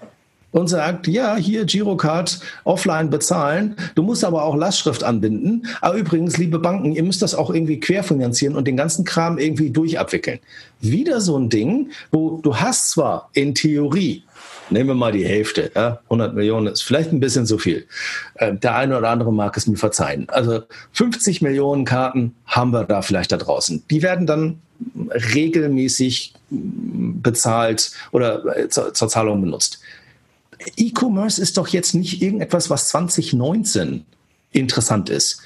und sagt, ja, hier Girocard offline bezahlen. Du musst aber auch Lastschrift anbinden. Aber übrigens, liebe Banken, ihr müsst das auch irgendwie querfinanzieren und den ganzen Kram irgendwie durchabwickeln. Wieder so ein Ding, wo du hast zwar in Theorie Nehmen wir mal die Hälfte. Ja? 100 Millionen ist vielleicht ein bisschen zu viel. Äh, der eine oder andere mag es mir verzeihen. Also 50 Millionen Karten haben wir da vielleicht da draußen. Die werden dann regelmäßig bezahlt oder äh, zur, zur Zahlung benutzt. E-Commerce ist doch jetzt nicht irgendetwas, was 2019 interessant ist.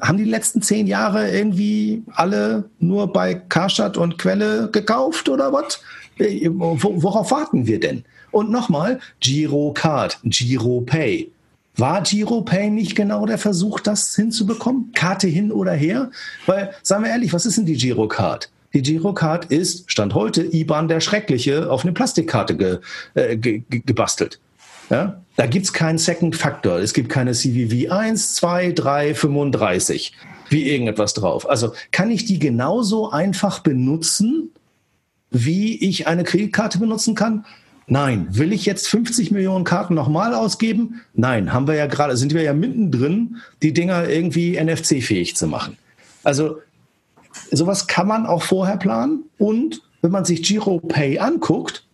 Haben die letzten zehn Jahre irgendwie alle nur bei Karstadt und Quelle gekauft oder was? Worauf warten wir denn? Und nochmal, Girocard, Giropay. War Giropay nicht genau der Versuch, das hinzubekommen? Karte hin oder her? Weil, sagen wir ehrlich, was ist denn die Girocard? Die Girocard ist, Stand heute, IBAN der Schreckliche auf eine Plastikkarte ge, äh, ge, gebastelt. Ja? Da gibt es keinen Second Factor. Es gibt keine CVV 1, 2, 3, 35 wie irgendetwas drauf. Also kann ich die genauso einfach benutzen, wie ich eine Kreditkarte benutzen kann? Nein. Will ich jetzt 50 Millionen Karten nochmal ausgeben? Nein. Haben wir ja gerade, sind wir ja mittendrin, die Dinger irgendwie NFC-fähig zu machen. Also sowas kann man auch vorher planen. Und wenn man sich GiroPay anguckt,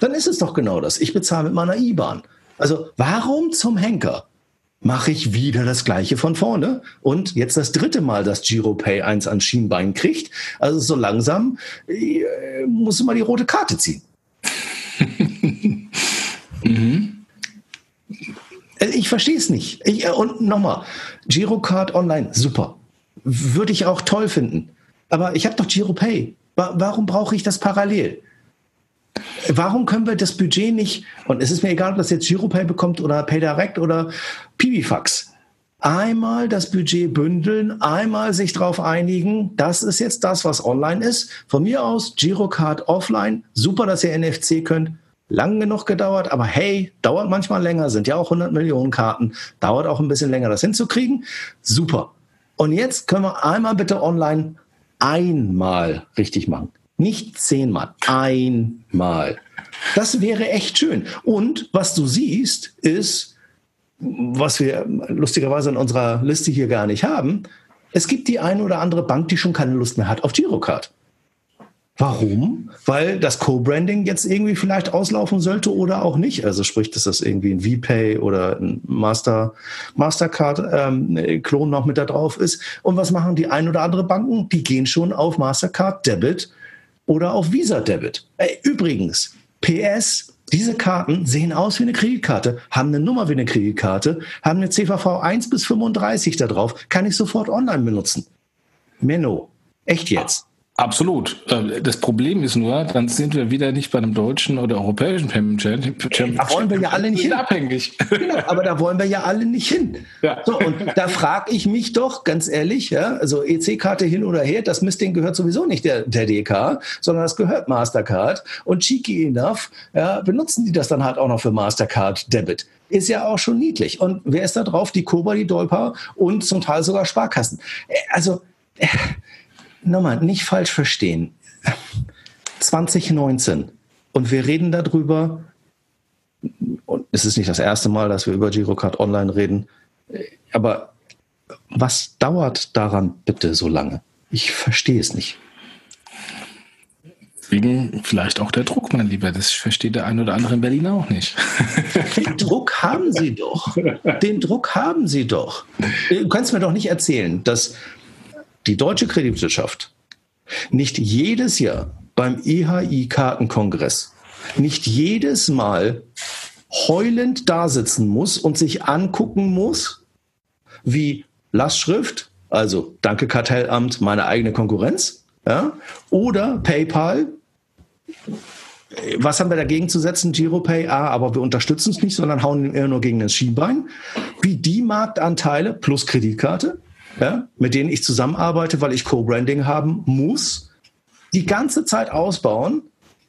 dann ist es doch genau das. Ich bezahle mit meiner IBAN. Also warum zum Henker mache ich wieder das Gleiche von vorne und jetzt das dritte Mal, dass GiroPay eins an Schienbein kriegt. Also so langsam äh, muss immer die rote Karte ziehen. (laughs) mhm. Ich verstehe es nicht. Ich, äh, und nochmal, Girocard online, super. Würde ich auch toll finden. Aber ich habe doch GiroPay. Warum brauche ich das parallel? Warum können wir das Budget nicht, und es ist mir egal, ob das jetzt GiroPay bekommt oder PayDirect oder Pibifax, einmal das Budget bündeln, einmal sich darauf einigen, das ist jetzt das, was online ist. Von mir aus Girocard offline, super, dass ihr NFC könnt, lang genug gedauert, aber hey, dauert manchmal länger, sind ja auch 100 Millionen Karten, dauert auch ein bisschen länger, das hinzukriegen, super. Und jetzt können wir einmal bitte online einmal richtig machen. Nicht zehnmal, einmal. Das wäre echt schön. Und was du siehst, ist, was wir lustigerweise in unserer Liste hier gar nicht haben, es gibt die eine oder andere Bank, die schon keine Lust mehr hat auf Girocard. Warum? Weil das Co-Branding jetzt irgendwie vielleicht auslaufen sollte oder auch nicht. Also sprich, dass das irgendwie ein VPay oder ein Master, Mastercard-Klon ähm, noch mit da drauf ist. Und was machen die ein oder andere Banken? Die gehen schon auf Mastercard Debit oder auf Visa Debit. Ey, übrigens, PS, diese Karten sehen aus wie eine Kreditkarte, haben eine Nummer wie eine Kreditkarte, haben eine CVV 1 bis 35 da drauf, kann ich sofort online benutzen. Menno, echt jetzt. Absolut. Ähm, das Problem ist nur, dann sind wir wieder nicht bei einem deutschen oder europäischen Payment Champion. Da wollen wir ja alle nicht hin. Abhängig. Genau, aber da wollen wir ja alle nicht hin. Ja. So, und da frage ich mich doch, ganz ehrlich, ja, also EC-Karte hin oder her, das Mistding gehört sowieso nicht der, der DK, sondern das gehört Mastercard. Und cheeky enough, ja, benutzen die das dann halt auch noch für Mastercard Debit ist ja auch schon niedlich. Und wer ist da drauf? Die Koba, die Dolpa und zum Teil sogar Sparkassen. Äh, also, äh, nochmal, nicht falsch verstehen. 2019 und wir reden darüber, und es ist nicht das erste Mal, dass wir über Girocard Online reden, aber was dauert daran bitte so lange? Ich verstehe es nicht. Deswegen vielleicht auch der Druck, mein Lieber. Das versteht der ein oder andere in Berlin auch nicht. Den Druck haben Sie doch. Den Druck haben Sie doch. Du kannst mir doch nicht erzählen, dass die deutsche Kreditwirtschaft nicht jedes Jahr beim EHI-Kartenkongress, nicht jedes Mal heulend dasitzen muss und sich angucken muss, wie Lastschrift, also Danke Kartellamt, meine eigene Konkurrenz, ja, oder PayPal, was haben wir dagegen zu setzen? GiroPay, ah, aber wir unterstützen es nicht, sondern hauen eher nur gegen das Schienbein. Wie die Marktanteile plus Kreditkarte ja, mit denen ich zusammenarbeite, weil ich Co-Branding haben muss, die ganze Zeit ausbauen.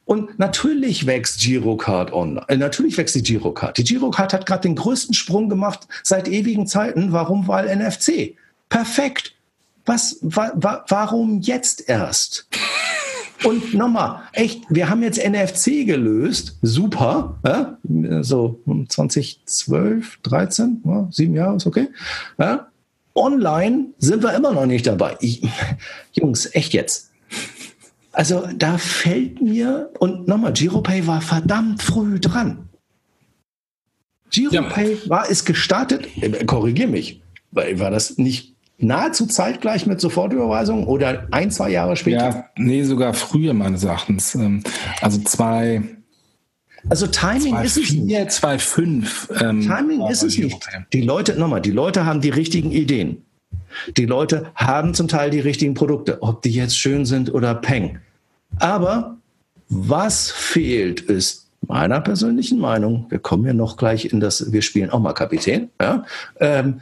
Und natürlich wächst Girocard online. Äh, natürlich wächst die Girocard. Die Girocard hat gerade den größten Sprung gemacht seit ewigen Zeiten. Warum? Weil NFC. Perfekt. Was, wa, wa, warum jetzt erst? Und nochmal, echt, wir haben jetzt NFC gelöst, super, ja? so 2012, 13, ja, sieben Jahre ist okay. Ja? Online sind wir immer noch nicht dabei. Ich, (laughs) Jungs, echt jetzt. Also da fällt mir, und nochmal, GiroPay war verdammt früh dran. GiroPay ja. war es gestartet, äh, korrigier mich, war das nicht nahezu zeitgleich mit Sofortüberweisung oder ein, zwei Jahre später? Ja, nee, sogar früher meines Erachtens. Ähm, also zwei, also Timing 2, ist es nicht. 2,5. Ähm, Timing ist es nicht. Die Leute, nochmal, die Leute haben die richtigen Ideen. Die Leute haben zum Teil die richtigen Produkte, ob die jetzt schön sind oder peng. Aber was fehlt, ist meiner persönlichen Meinung, wir kommen ja noch gleich in das, wir spielen auch mal Kapitän, ja, ähm,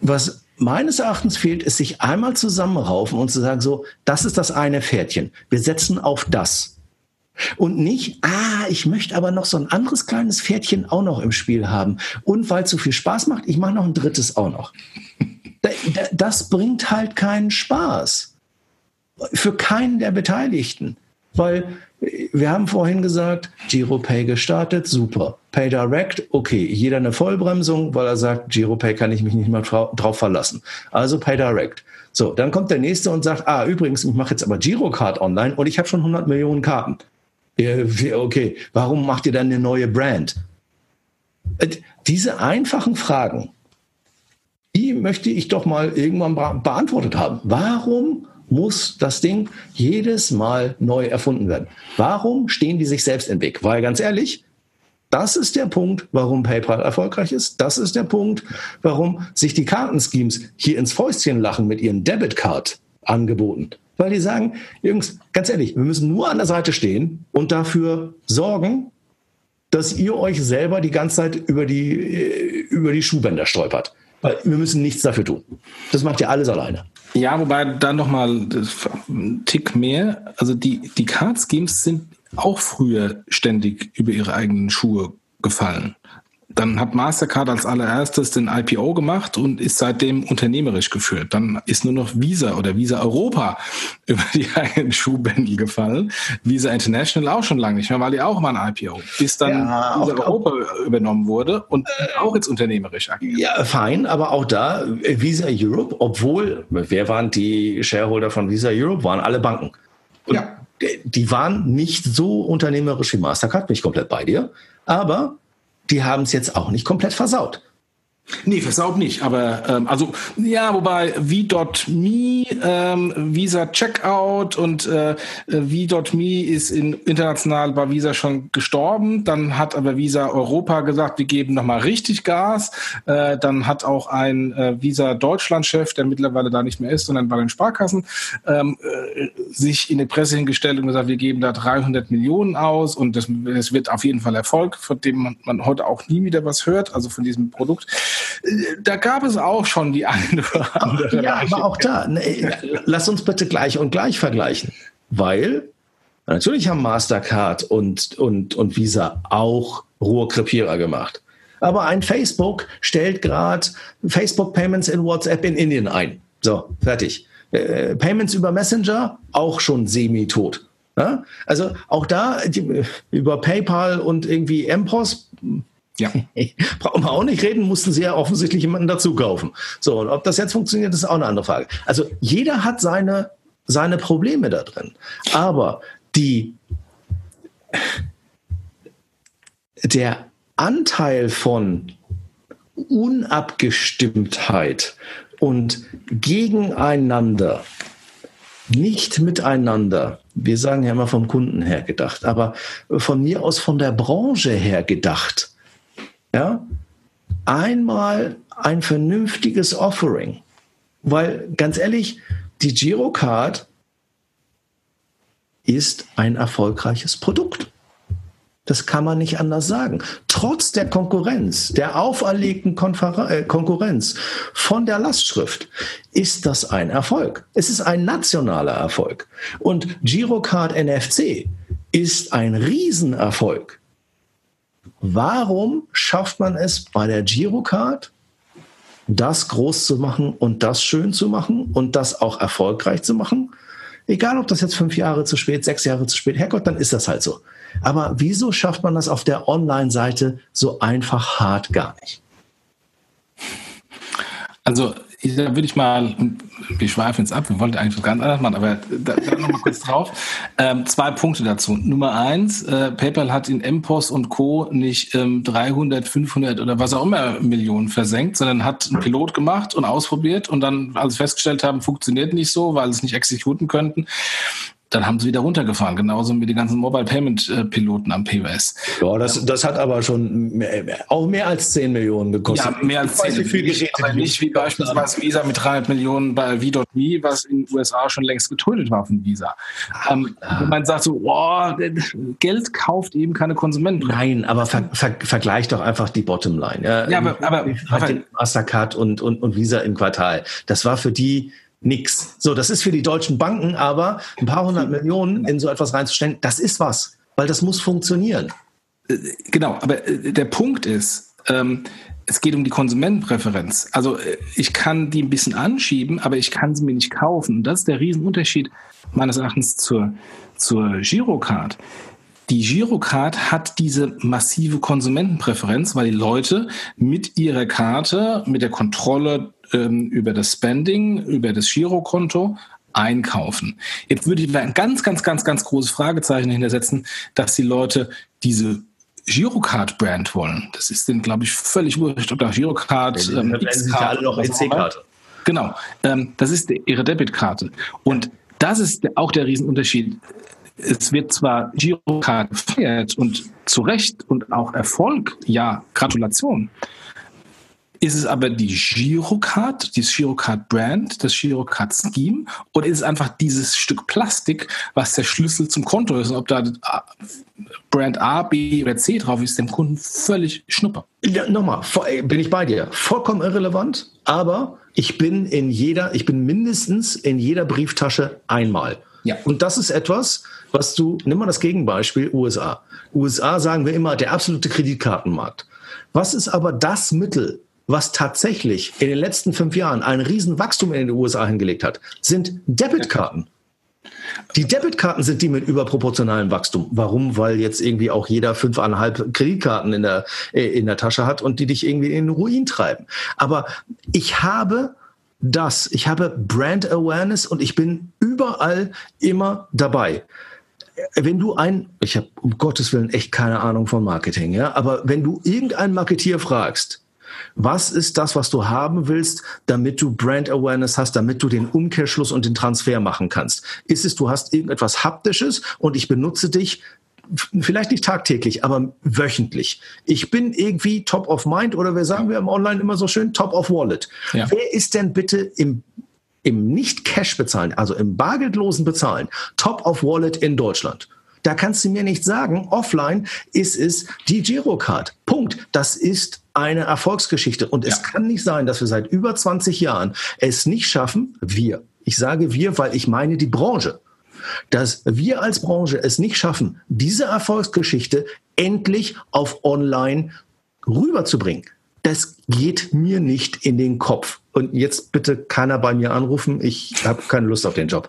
was meines Erachtens fehlt es sich einmal zusammenraufen und zu sagen, so, das ist das eine Pferdchen. Wir setzen auf das. Und nicht, ah, ich möchte aber noch so ein anderes kleines Pferdchen auch noch im Spiel haben. Und weil es so viel Spaß macht, ich mache noch ein drittes auch noch. (laughs) Das bringt halt keinen Spaß. Für keinen der Beteiligten. Weil wir haben vorhin gesagt, GiroPay gestartet, super. Pay Direct, okay. Jeder eine Vollbremsung, weil er sagt, GiroPay kann ich mich nicht mehr drauf verlassen. Also Pay Direct. So, dann kommt der nächste und sagt, ah, übrigens, ich mache jetzt aber Girocard online und ich habe schon 100 Millionen Karten. Okay, warum macht ihr dann eine neue Brand? Äh, diese einfachen Fragen, die möchte ich doch mal irgendwann beantwortet haben. Warum muss das Ding jedes Mal neu erfunden werden. Warum stehen die sich selbst im Weg? Weil ganz ehrlich, das ist der Punkt, warum PayPal erfolgreich ist. Das ist der Punkt, warum sich die Kartenschemes hier ins Fäustchen lachen mit ihren Debitcard-Angeboten. Weil die sagen, Jungs, ganz ehrlich, wir müssen nur an der Seite stehen und dafür sorgen, dass ihr euch selber die ganze Zeit über die, äh, über die Schuhbänder stolpert. Weil wir müssen nichts dafür tun. Das macht ihr alles alleine. Ja, wobei dann nochmal ein Tick mehr. Also die, die Card Schemes sind auch früher ständig über ihre eigenen Schuhe gefallen. Dann hat Mastercard als allererstes den IPO gemacht und ist seitdem unternehmerisch geführt. Dann ist nur noch Visa oder Visa Europa (laughs) über die eigenen Schuhbändel gefallen. Visa International auch schon lange nicht mehr, weil die auch mal ein IPO, bis dann ja, Visa Europa übernommen wurde und auch jetzt unternehmerisch agiert. Ja, fein, aber auch da äh, Visa Europe, obwohl, wer waren die Shareholder von Visa Europe? Waren alle Banken. Und ja. Die waren nicht so unternehmerisch wie Mastercard, bin ich komplett bei dir. Aber die haben es jetzt auch nicht komplett versaut. Nee, versaut nicht, aber ähm, also ja, wobei V.me, ähm, Visa Checkout und äh, V.me ist in, international bei Visa schon gestorben. Dann hat aber Visa Europa gesagt, wir geben nochmal richtig Gas. Äh, dann hat auch ein äh, Visa Deutschland-Chef, der mittlerweile da nicht mehr ist, sondern bei den Sparkassen, ähm, äh, sich in die Presse hingestellt und gesagt, wir geben da 300 Millionen aus und das, das wird auf jeden Fall Erfolg, von dem man, man heute auch nie wieder was hört, also von diesem Produkt da gab es auch schon die eine oder andere. Ja, aber auch da, ne, lass uns bitte gleich und gleich vergleichen, weil natürlich haben Mastercard und, und, und Visa auch Rohrkrepierer gemacht. Aber ein Facebook stellt gerade Facebook Payments in WhatsApp in Indien ein. So, fertig. Äh, Payments über Messenger auch schon semi-tot. Ja? Also auch da die, über PayPal und irgendwie MPOS ja. (laughs) Brauchen wir auch nicht reden, mussten sie ja offensichtlich jemanden dazu kaufen. So, und ob das jetzt funktioniert, ist auch eine andere Frage. Also jeder hat seine, seine Probleme da drin. Aber die, der Anteil von Unabgestimmtheit und gegeneinander, nicht miteinander, wir sagen ja immer vom Kunden her gedacht, aber von mir aus von der Branche her gedacht, ja, einmal ein vernünftiges Offering. Weil ganz ehrlich, die Girocard ist ein erfolgreiches Produkt. Das kann man nicht anders sagen. Trotz der Konkurrenz, der auferlegten Konfer äh, Konkurrenz von der Lastschrift ist das ein Erfolg. Es ist ein nationaler Erfolg. Und Girocard NFC ist ein Riesenerfolg. Warum schafft man es bei der Girocard, das groß zu machen und das schön zu machen und das auch erfolgreich zu machen? Egal, ob das jetzt fünf Jahre zu spät, sechs Jahre zu spät, Herrgott, dann ist das halt so. Aber wieso schafft man das auf der Online-Seite so einfach hart gar nicht? Also da würde ich mal, wir schweifen jetzt ab, wir wollten eigentlich was ganz anderes machen, aber da, da noch mal kurz drauf. (laughs) Ähm, zwei Punkte dazu. Nummer eins, äh, PayPal hat in MPOS und Co. nicht ähm, 300, 500 oder was auch immer Millionen versenkt, sondern hat einen Pilot gemacht und ausprobiert und dann, als festgestellt haben, funktioniert nicht so, weil sie es nicht exekuten könnten, dann haben sie wieder runtergefahren, genauso wie die ganzen Mobile Payment äh, Piloten am POS. Ja, das, das hat aber schon mehr, auch mehr als 10 Millionen gekostet. Ja, mehr als 10 Millionen. Viel Geräte, aber nicht wie beispielsweise Visa mit 300 Millionen bei V.me, was in den USA schon längst getötet war von Visa. Ähm, wenn man sagt so, oh, Geld kauft eben keine Konsumenten. Nein, aber ver, ver, vergleich doch einfach die Bottomline. Ja, ja aber, aber, aber Mastercard und, und, und Visa im Quartal. Das war für die nix. So, das ist für die deutschen Banken, aber ein paar hundert Millionen in so etwas reinzustellen, das ist was, weil das muss funktionieren. Äh, genau, aber äh, der Punkt ist, ähm, es geht um die Konsumentenpräferenz. Also äh, ich kann die ein bisschen anschieben, aber ich kann sie mir nicht kaufen. Und das ist der Riesenunterschied meines Erachtens zur, zur Girocard. Die Girocard hat diese massive Konsumentenpräferenz, weil die Leute mit ihrer Karte, mit der Kontrolle ähm, über das Spending, über das Girokonto einkaufen. Jetzt würde ich da ein ganz, ganz, ganz, ganz großes Fragezeichen hintersetzen, dass die Leute diese Girocard-Brand wollen. Das ist denen, glaube ich, völlig wurscht, ob da Girocard, ähm, X-Karte EC-Karte. Genau, ähm, das ist ihre Debitkarte. Und das ist auch der Riesenunterschied. Es wird zwar Girocard gefeiert und zu Recht und auch Erfolg, ja, Gratulation. Ist es aber die Girocard, dieses Girocard-Brand, das Girocard-Scheme, oder ist es einfach dieses Stück Plastik, was der Schlüssel zum Konto ist? Ob da Brand A, B oder C drauf ist, dem Kunden völlig schnupper. Ja, nochmal, bin ich bei dir. Vollkommen irrelevant, aber ich bin in jeder, ich bin mindestens in jeder Brieftasche einmal. Ja. Und das ist etwas, was du, nimm mal das Gegenbeispiel USA. USA sagen wir immer der absolute Kreditkartenmarkt. Was ist aber das Mittel, was tatsächlich in den letzten fünf Jahren ein Riesenwachstum in den USA hingelegt hat, sind Debitkarten. Die Debitkarten sind die mit überproportionalem Wachstum. Warum? Weil jetzt irgendwie auch jeder fünfeinhalb Kreditkarten in der, äh, in der Tasche hat und die dich irgendwie in den Ruin treiben. Aber ich habe das, ich habe Brand Awareness und ich bin überall immer dabei wenn du ein, ich habe um Gottes Willen echt keine Ahnung von Marketing, ja, aber wenn du irgendeinen Marketier fragst, was ist das, was du haben willst, damit du Brand Awareness hast, damit du den Umkehrschluss und den Transfer machen kannst? Ist es, du hast irgendetwas Haptisches und ich benutze dich vielleicht nicht tagtäglich, aber wöchentlich. Ich bin irgendwie top of mind oder wir sagen wir im Online immer so schön top of wallet. Ja. Wer ist denn bitte im im nicht Cash bezahlen, also im bargeldlosen Bezahlen, top of wallet in Deutschland? Da kannst du mir nicht sagen, offline ist es die Girocard. Punkt. Das ist eine Erfolgsgeschichte. Und ja. es kann nicht sein, dass wir seit über 20 Jahren es nicht schaffen, wir, ich sage wir, weil ich meine die Branche, dass wir als Branche es nicht schaffen, diese Erfolgsgeschichte endlich auf online rüberzubringen. Das geht mir nicht in den Kopf. Und jetzt bitte keiner bei mir anrufen. Ich habe keine Lust auf den Job.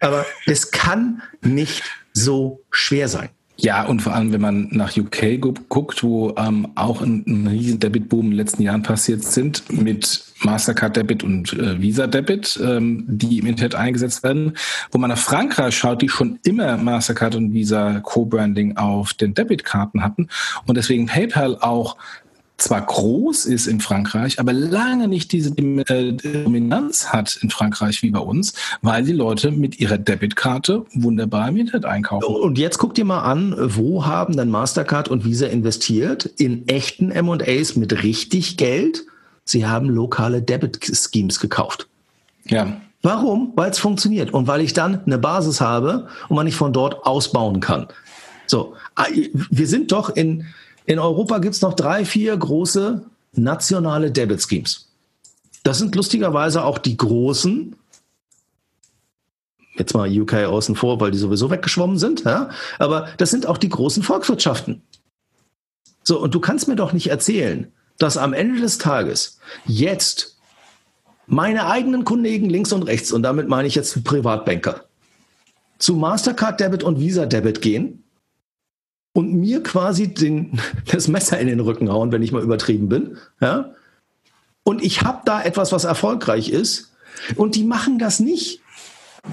Aber es kann nicht so schwer sein. Ja, und vor allem, wenn man nach UK guckt, wo ähm, auch ein, ein riesen Debit-Boom in den letzten Jahren passiert sind mit Mastercard Debit und äh, Visa Debit, ähm, die im Internet eingesetzt werden, wo man nach Frankreich schaut, die schon immer Mastercard und Visa Co-Branding auf den Debitkarten hatten. Und deswegen PayPal auch zwar groß ist in Frankreich, aber lange nicht diese äh, Dominanz hat in Frankreich wie bei uns, weil die Leute mit ihrer Debitkarte wunderbar im Internet einkaufen. Und jetzt guck dir mal an, wo haben dann Mastercard und Visa investiert? In echten M&As mit richtig Geld? Sie haben lokale Debit-Schemes gekauft. Ja. Warum? Weil es funktioniert und weil ich dann eine Basis habe und man nicht von dort ausbauen kann. So, ah, wir sind doch in, in Europa gibt es noch drei, vier große nationale Debit Schemes. Das sind lustigerweise auch die großen, jetzt mal UK außen vor, weil die sowieso weggeschwommen sind, ja? aber das sind auch die großen Volkswirtschaften. So, und du kannst mir doch nicht erzählen, dass am Ende des Tages jetzt meine eigenen Kollegen links und rechts, und damit meine ich jetzt Privatbanker, zu Mastercard Debit und Visa Debit gehen und mir quasi den, das Messer in den Rücken hauen, wenn ich mal übertrieben bin. Ja? Und ich habe da etwas, was erfolgreich ist. Und die machen das nicht,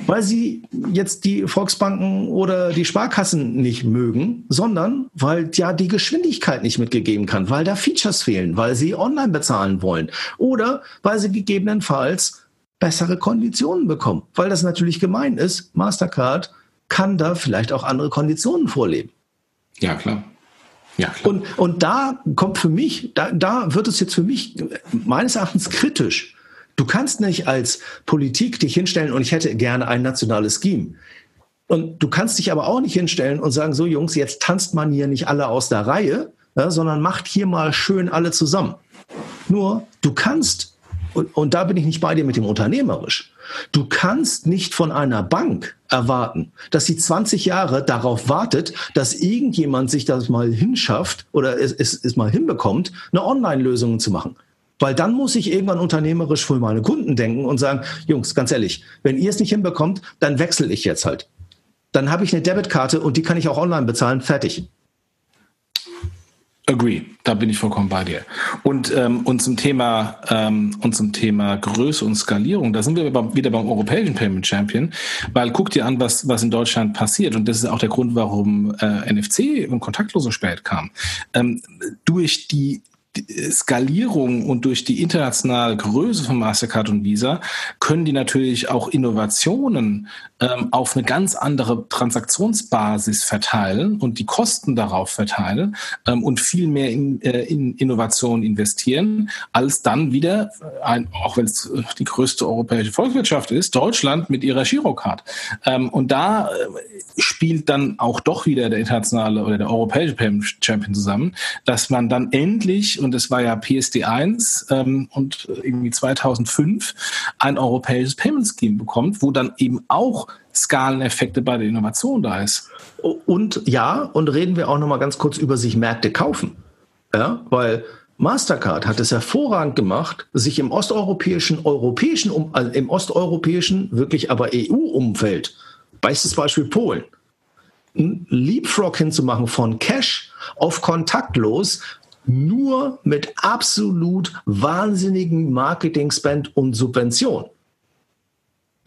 weil sie jetzt die Volksbanken oder die Sparkassen nicht mögen, sondern weil ja die Geschwindigkeit nicht mitgegeben kann, weil da Features fehlen, weil sie online bezahlen wollen oder weil sie gegebenenfalls bessere Konditionen bekommen. Weil das natürlich gemein ist, Mastercard kann da vielleicht auch andere Konditionen vorleben. Ja, klar. Ja, klar. Und, und da kommt für mich, da, da wird es jetzt für mich meines Erachtens kritisch. Du kannst nicht als Politik dich hinstellen und ich hätte gerne ein nationales Scheme. Und du kannst dich aber auch nicht hinstellen und sagen, so Jungs, jetzt tanzt man hier nicht alle aus der Reihe, ja, sondern macht hier mal schön alle zusammen. Nur, du kannst, und, und da bin ich nicht bei dir mit dem unternehmerisch, du kannst nicht von einer Bank erwarten, dass sie 20 Jahre darauf wartet, dass irgendjemand sich das mal hinschafft oder es, es, es mal hinbekommt, eine Online-Lösung zu machen. Weil dann muss ich irgendwann unternehmerisch für meine Kunden denken und sagen, Jungs, ganz ehrlich, wenn ihr es nicht hinbekommt, dann wechsle ich jetzt halt. Dann habe ich eine Debitkarte und die kann ich auch online bezahlen, fertig. Agree, da bin ich vollkommen bei dir. Und, ähm, und, zum Thema, ähm, und zum Thema Größe und Skalierung, da sind wir wieder beim europäischen Payment Champion, weil guck dir an, was, was in Deutschland passiert. Und das ist auch der Grund, warum äh, NFC und Kontaktlose spät kam. Ähm, durch die Skalierung und durch die internationale Größe von Mastercard und Visa können die natürlich auch Innovationen ähm, auf eine ganz andere Transaktionsbasis verteilen und die Kosten darauf verteilen ähm, und viel mehr in, äh, in Innovation investieren, als dann wieder, ein, auch wenn es die größte europäische Volkswirtschaft ist, Deutschland mit ihrer Girocard. Ähm, und da äh, spielt dann auch doch wieder der internationale oder der europäische Champion zusammen, dass man dann endlich, und das war ja PSD 1 ähm, und irgendwie 2005, ein europäisches Payment Scheme bekommt, wo dann eben auch Skaleneffekte bei der Innovation da ist. Und ja, und reden wir auch noch mal ganz kurz über sich Märkte kaufen. Ja, weil Mastercard hat es hervorragend gemacht, sich im osteuropäischen, europäischen, also im osteuropäischen, wirklich aber EU-Umfeld, bestes Beispiel Polen, ein Leapfrog hinzumachen von Cash auf kontaktlos, nur mit absolut wahnsinnigen Marketing-Spend und Subvention.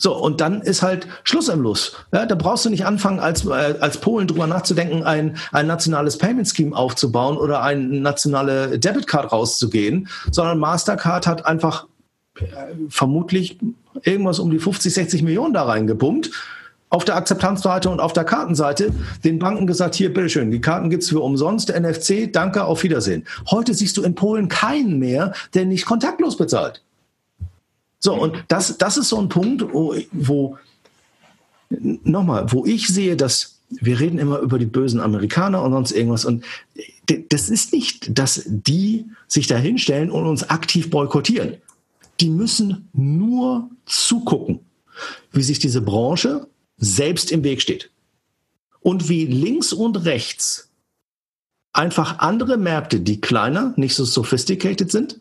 So, und dann ist halt Schluss im Los. Ja, da brauchst du nicht anfangen, als, äh, als Polen drüber nachzudenken, ein, ein nationales Payment Scheme aufzubauen oder eine nationale Debitcard rauszugehen, sondern Mastercard hat einfach äh, vermutlich irgendwas um die 50, 60 Millionen da reingepumpt. Auf der Akzeptanzseite und auf der Kartenseite den Banken gesagt, hier, bitteschön, die Karten gibt's für umsonst, NFC, danke, auf Wiedersehen. Heute siehst du in Polen keinen mehr, der nicht kontaktlos bezahlt. So, und das, das ist so ein Punkt, wo, wo nochmal, wo ich sehe, dass wir reden immer über die bösen Amerikaner und sonst irgendwas. Und das ist nicht, dass die sich da hinstellen und uns aktiv boykottieren. Die müssen nur zugucken, wie sich diese Branche selbst im Weg steht. Und wie links und rechts einfach andere Märkte, die kleiner, nicht so sophisticated sind,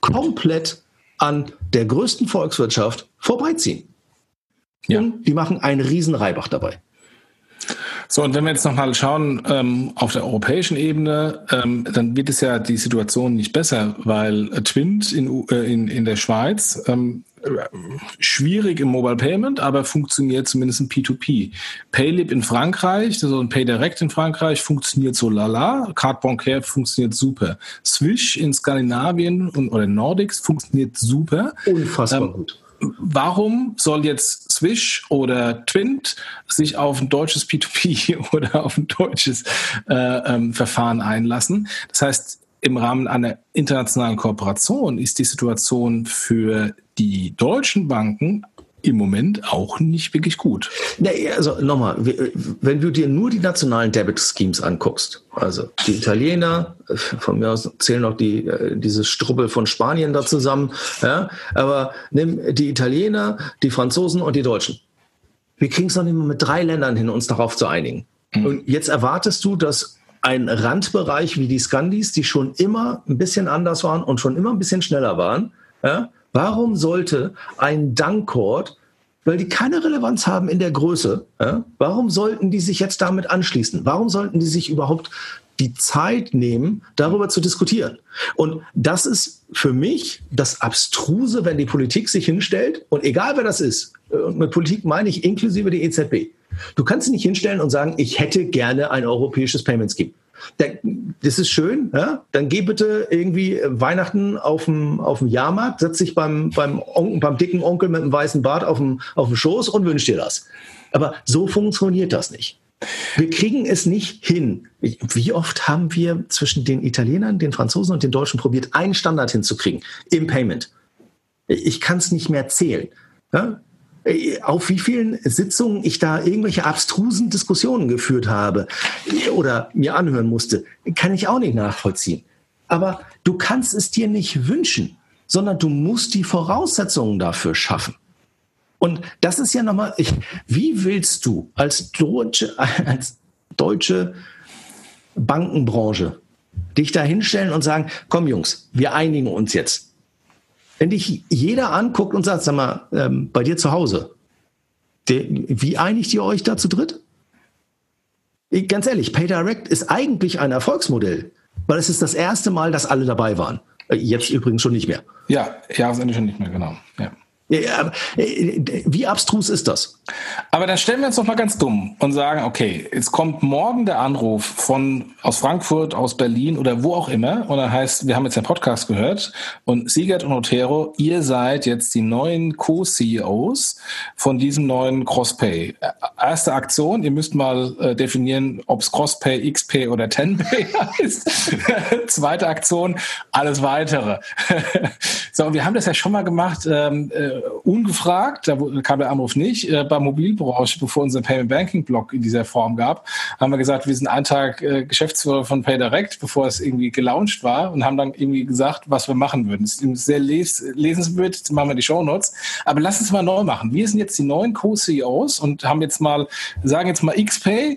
komplett an der größten Volkswirtschaft vorbeiziehen. Ja. Und die machen einen riesen Reibach dabei. So, und wenn wir jetzt nochmal schauen ähm, auf der europäischen Ebene, ähm, dann wird es ja die Situation nicht besser, weil Twint in, äh, in, in der Schweiz ähm, schwierig im Mobile Payment, aber funktioniert zumindest im P2P. Paylib in Frankreich, also ein PayDirect in Frankreich funktioniert so lala, Card Bancaire funktioniert super. Swish in Skandinavien und, oder Nordics funktioniert super. Unfassbar ähm, gut. Warum soll jetzt Swish oder Twint sich auf ein deutsches P2P (laughs) oder auf ein deutsches äh, ähm, Verfahren einlassen? Das heißt, im Rahmen einer internationalen Kooperation ist die Situation für die deutschen Banken im Moment auch nicht wirklich gut. Nee, also nochmal, wenn du dir nur die nationalen Debit Schemes anguckst, also die Italiener, von mir aus zählen auch die, äh, dieses Strubbel von Spanien da zusammen, ja, aber nimm die Italiener, die Franzosen und die Deutschen. Wir kriegen es noch nicht mal mit drei Ländern hin, uns darauf zu einigen. Mhm. Und jetzt erwartest du, dass ein Randbereich wie die Scandis, die schon immer ein bisschen anders waren und schon immer ein bisschen schneller waren, ja, warum sollte ein Dankcord, weil die keine Relevanz haben in der Größe, ja, warum sollten die sich jetzt damit anschließen? Warum sollten die sich überhaupt die Zeit nehmen, darüber zu diskutieren. Und das ist für mich das Abstruse, wenn die Politik sich hinstellt, und egal wer das ist, und mit Politik meine ich inklusive die EZB, Du kannst dich nicht hinstellen und sagen, ich hätte gerne ein europäisches Payment Scheme. Das ist schön, ja? dann geh bitte irgendwie Weihnachten auf dem, auf dem Jahrmarkt, setz dich beim, beim, Onkel, beim dicken Onkel mit dem weißen Bart auf dem, auf dem Schoß und wünsch dir das. Aber so funktioniert das nicht. Wir kriegen es nicht hin. Wie oft haben wir zwischen den Italienern, den Franzosen und den Deutschen probiert, einen Standard hinzukriegen im Payment? Ich kann es nicht mehr zählen. Ja? Auf wie vielen Sitzungen ich da irgendwelche abstrusen Diskussionen geführt habe oder mir anhören musste, kann ich auch nicht nachvollziehen. Aber du kannst es dir nicht wünschen, sondern du musst die Voraussetzungen dafür schaffen. Und das ist ja nochmal, ich, wie willst du als deutsche, (laughs) als deutsche Bankenbranche dich da hinstellen und sagen, komm Jungs, wir einigen uns jetzt. Wenn dich jeder anguckt und sagt, sag mal, ähm, bei dir zu Hause, der, wie einigt ihr euch da zu dritt? Ich, ganz ehrlich, PayDirect ist eigentlich ein Erfolgsmodell, weil es ist das erste Mal, dass alle dabei waren. Äh, jetzt übrigens schon nicht mehr. Ja, Jahresende schon nicht mehr, genau. Ja. Ja, äh, wie abstrus ist das? Aber dann stellen wir uns doch mal ganz dumm und sagen, okay, es kommt morgen der Anruf von aus Frankfurt, aus Berlin oder wo auch immer und dann heißt, wir haben jetzt den Podcast gehört und Siegert und Otero, ihr seid jetzt die neuen Co-CEOs von diesem neuen Crosspay. Erste Aktion, ihr müsst mal äh, definieren, ob es Crosspay, XPay oder Tenpay (laughs) heißt. (laughs) Zweite Aktion, alles weitere. (laughs) so, wir haben das ja schon mal gemacht. Ähm, äh, ungefragt, da kam der Anruf nicht, äh, bei Mobilbranche, bevor unser Payment Banking Blog in dieser Form gab, haben wir gesagt, wir sind einen Tag äh, Geschäftsführer von PayDirect, bevor es irgendwie gelauncht war und haben dann irgendwie gesagt, was wir machen würden. Das ist sehr les lesenswert, jetzt machen wir die Show Notes. Aber lass uns mal neu machen. Wir sind jetzt die neuen Co-CEOs und haben jetzt mal, sagen jetzt mal XPay,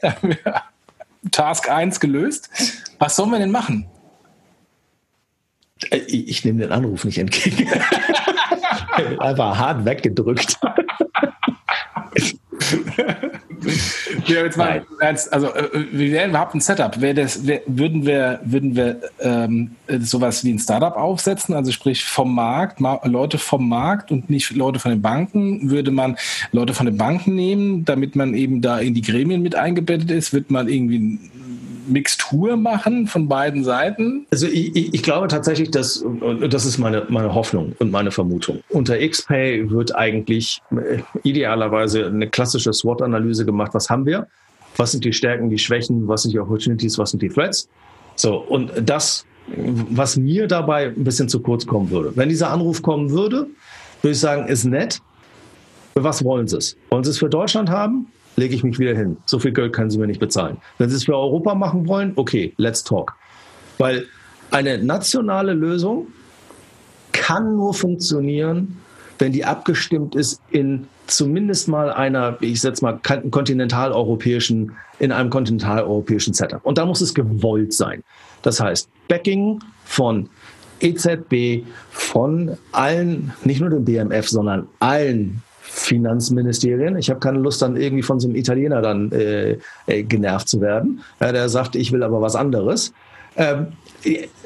(laughs) Task 1 gelöst. Was sollen wir denn machen? Äh, ich, ich nehme den Anruf nicht entgegen. (laughs) Einfach hart weggedrückt. ja, jetzt mal ernst, also äh, wir wären überhaupt ein Setup. Wäre das, wär, würden wir, würden wir ähm, sowas wie ein Startup aufsetzen, also sprich vom Markt, Leute vom Markt und nicht Leute von den Banken? Würde man Leute von den Banken nehmen, damit man eben da in die Gremien mit eingebettet ist? Wird man irgendwie Mixtur machen von beiden Seiten? Also ich, ich, glaube tatsächlich, dass, das ist meine, meine Hoffnung und meine Vermutung, unter XPay wird eigentlich äh, idealerweise eine klassische SWOT-Analyse gemacht. Was haben wir? Was sind die Stärken, die Schwächen? Was sind die Opportunities? Was sind die Threats? So, und das, was mir dabei ein bisschen zu kurz kommen würde. Wenn dieser Anruf kommen würde, würde ich sagen, ist nett. Was wollen Sie es? Wollen Sie es für Deutschland haben? Lege ich mich wieder hin. So viel Geld können sie mir nicht bezahlen. Wenn sie es für Europa machen wollen, okay, let's talk. Weil eine nationale Lösung kann nur funktionieren, wenn die abgestimmt ist in zumindest mal einer, ich setze mal, kontinentaleuropäischen, in einem kontinentaleuropäischen Setup. Und da muss es gewollt sein. Das heißt, Backing von EZB, von allen, nicht nur dem BMF, sondern allen Finanzministerien. Ich habe keine Lust, dann irgendwie von so einem Italiener dann äh, äh, genervt zu werden. Ja, der sagt, ich will aber was anderes. Ähm,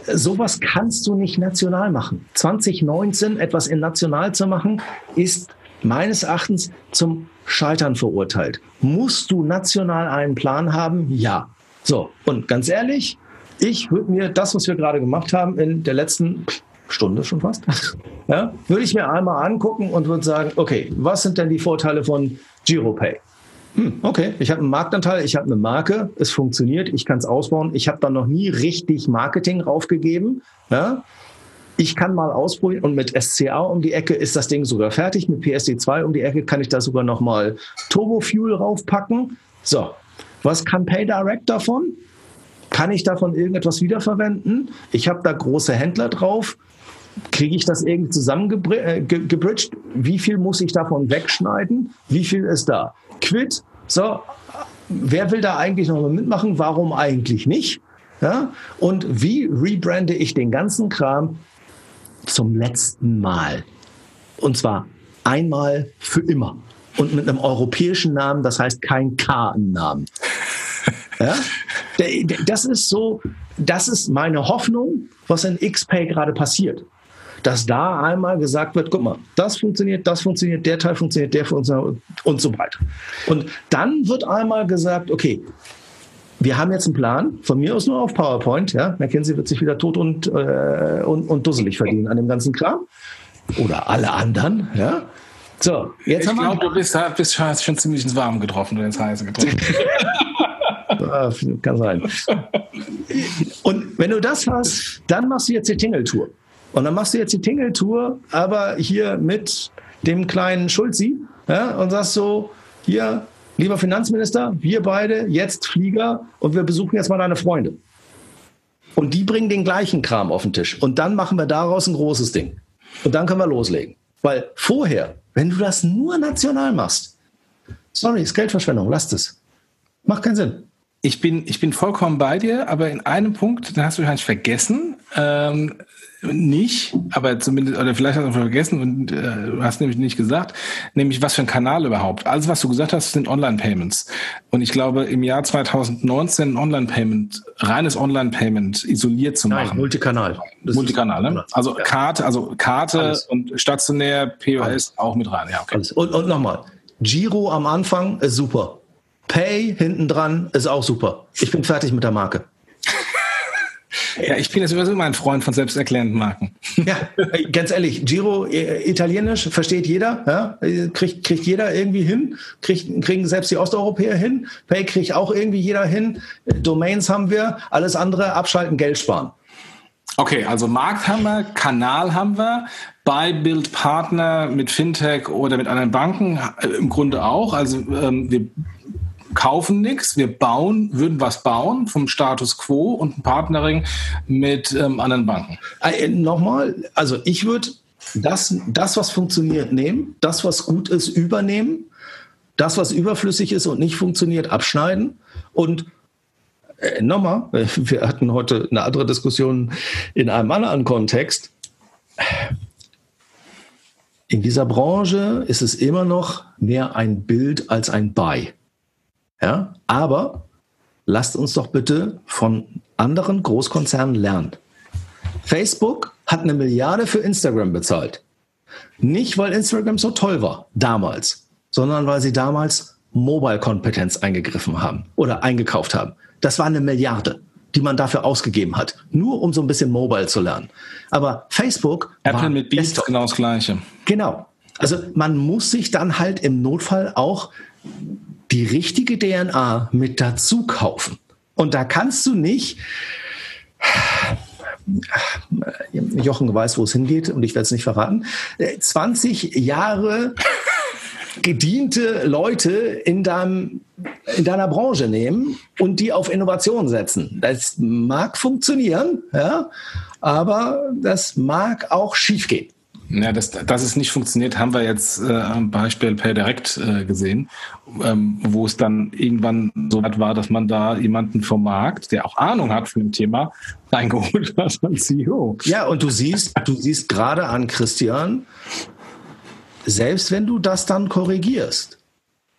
sowas kannst du nicht national machen. 2019 etwas in national zu machen, ist meines Erachtens zum Scheitern verurteilt. Musst du national einen Plan haben? Ja. So, und ganz ehrlich, ich würde mir das, was wir gerade gemacht haben, in der letzten Stunde schon fast, ja, würde ich mir einmal angucken und würde sagen, okay, was sind denn die Vorteile von GiroPay? Hm, okay, ich habe einen Marktanteil, ich habe eine Marke, es funktioniert, ich kann es ausbauen. Ich habe da noch nie richtig Marketing raufgegeben. Ja? Ich kann mal ausprobieren und mit SCA um die Ecke ist das Ding sogar fertig. Mit PSD2 um die Ecke kann ich da sogar noch mal Turbo Fuel raufpacken. So, was kann PayDirect davon? Kann ich davon irgendetwas wiederverwenden? Ich habe da große Händler drauf kriege ich das irgendwie zusammengebridged? Äh, Wie viel muss ich davon wegschneiden? Wie viel ist da? Quit. So, wer will da eigentlich noch mitmachen? Warum eigentlich nicht? Ja? Und wie rebrande ich den ganzen Kram zum letzten Mal? Und zwar einmal für immer. Und mit einem europäischen Namen, das heißt kein K im Namen. (laughs) Ja? Das ist so, das ist meine Hoffnung, was in XPay gerade passiert dass da einmal gesagt wird, guck mal, das funktioniert, das funktioniert, der Teil funktioniert, der funktioniert und so weiter. Und dann wird einmal gesagt, okay, wir haben jetzt einen Plan, von mir aus nur auf PowerPoint. Ja? McKinsey wird sich wieder tot und, äh, und, und dusselig verdienen an dem ganzen Kram. Oder alle anderen. Ja? So, jetzt ich glaube, du bist, bist schon, schon ziemlich ins Warme getroffen oder ins Heiße getroffen. (laughs) Kann sein. Und wenn du das hast, dann machst du jetzt die Tingle-Tour. Und dann machst du jetzt die Tingle-Tour, aber hier mit dem kleinen Schulzi ja, und sagst so, hier, lieber Finanzminister, wir beide, jetzt Flieger und wir besuchen jetzt mal deine Freunde. Und die bringen den gleichen Kram auf den Tisch. Und dann machen wir daraus ein großes Ding. Und dann können wir loslegen. Weil vorher, wenn du das nur national machst, sorry, ist Geldverschwendung, lass es. Macht keinen Sinn. Ich bin, ich bin vollkommen bei dir, aber in einem Punkt, den hast du wahrscheinlich vergessen. Ähm, nicht, aber zumindest, oder vielleicht hast du vergessen und äh, hast nämlich nicht gesagt, nämlich was für ein Kanal überhaupt. Alles, was du gesagt hast, sind Online-Payments. Und ich glaube, im Jahr 2019 Online-Payment, reines Online-Payment isoliert zu machen. Nein, Multikanal. Das Multikanal, ne? Also ja. Karte, also Karte Alles. und stationär, POS Alles. auch mit rein. Ja, okay. Alles. Und, und nochmal, Giro am Anfang ist super. Pay hinten dran ist auch super. Ich bin fertig mit der Marke. Ja, ich bin jetzt sowieso immer ein Freund von selbsterklärenden Marken. Ja, ganz ehrlich, Giro äh, italienisch versteht jeder, ja? kriegt, kriegt jeder irgendwie hin, kriegt, kriegen selbst die Osteuropäer hin, Pay kriegt auch irgendwie jeder hin, Domains haben wir, alles andere abschalten, Geld sparen. Okay, also Markt haben wir, Kanal haben wir, Buy, Build, Partner mit Fintech oder mit anderen Banken äh, im Grunde auch. Also ähm, wir kaufen nichts, wir bauen, würden was bauen vom Status quo und ein Partnering mit ähm, anderen Banken. Äh, Nochmal, also ich würde das, das, was funktioniert, nehmen, das, was gut ist, übernehmen, das, was überflüssig ist und nicht funktioniert, abschneiden und äh, nochmal, (laughs) wir hatten heute eine andere Diskussion in einem anderen Kontext. In dieser Branche ist es immer noch mehr ein Bild als ein Buy. Ja? Aber lasst uns doch bitte von anderen Großkonzernen lernen. Facebook hat eine Milliarde für Instagram bezahlt. Nicht, weil Instagram so toll war, damals, sondern weil sie damals Mobile-Kompetenz eingegriffen haben oder eingekauft haben. Das war eine Milliarde, die man dafür ausgegeben hat, nur um so ein bisschen Mobile zu lernen. Aber Facebook. Apple mit Beats genau das Gleiche. Genau. Also man muss sich dann halt im Notfall auch die richtige DNA mit dazu kaufen. Und da kannst du nicht, Jochen weiß, wo es hingeht und ich werde es nicht verraten, 20 Jahre gediente Leute in, deinem, in deiner Branche nehmen und die auf Innovation setzen. Das mag funktionieren, ja, aber das mag auch schiefgehen. Ja, dass, dass es nicht funktioniert, haben wir jetzt äh, am Beispiel per Direkt äh, gesehen, ähm, wo es dann irgendwann so weit war, dass man da jemanden vom Markt, der auch Ahnung hat von dem Thema, (laughs) reingeholt hat als CEO. Ja, und du siehst, du siehst gerade an Christian, selbst wenn du das dann korrigierst,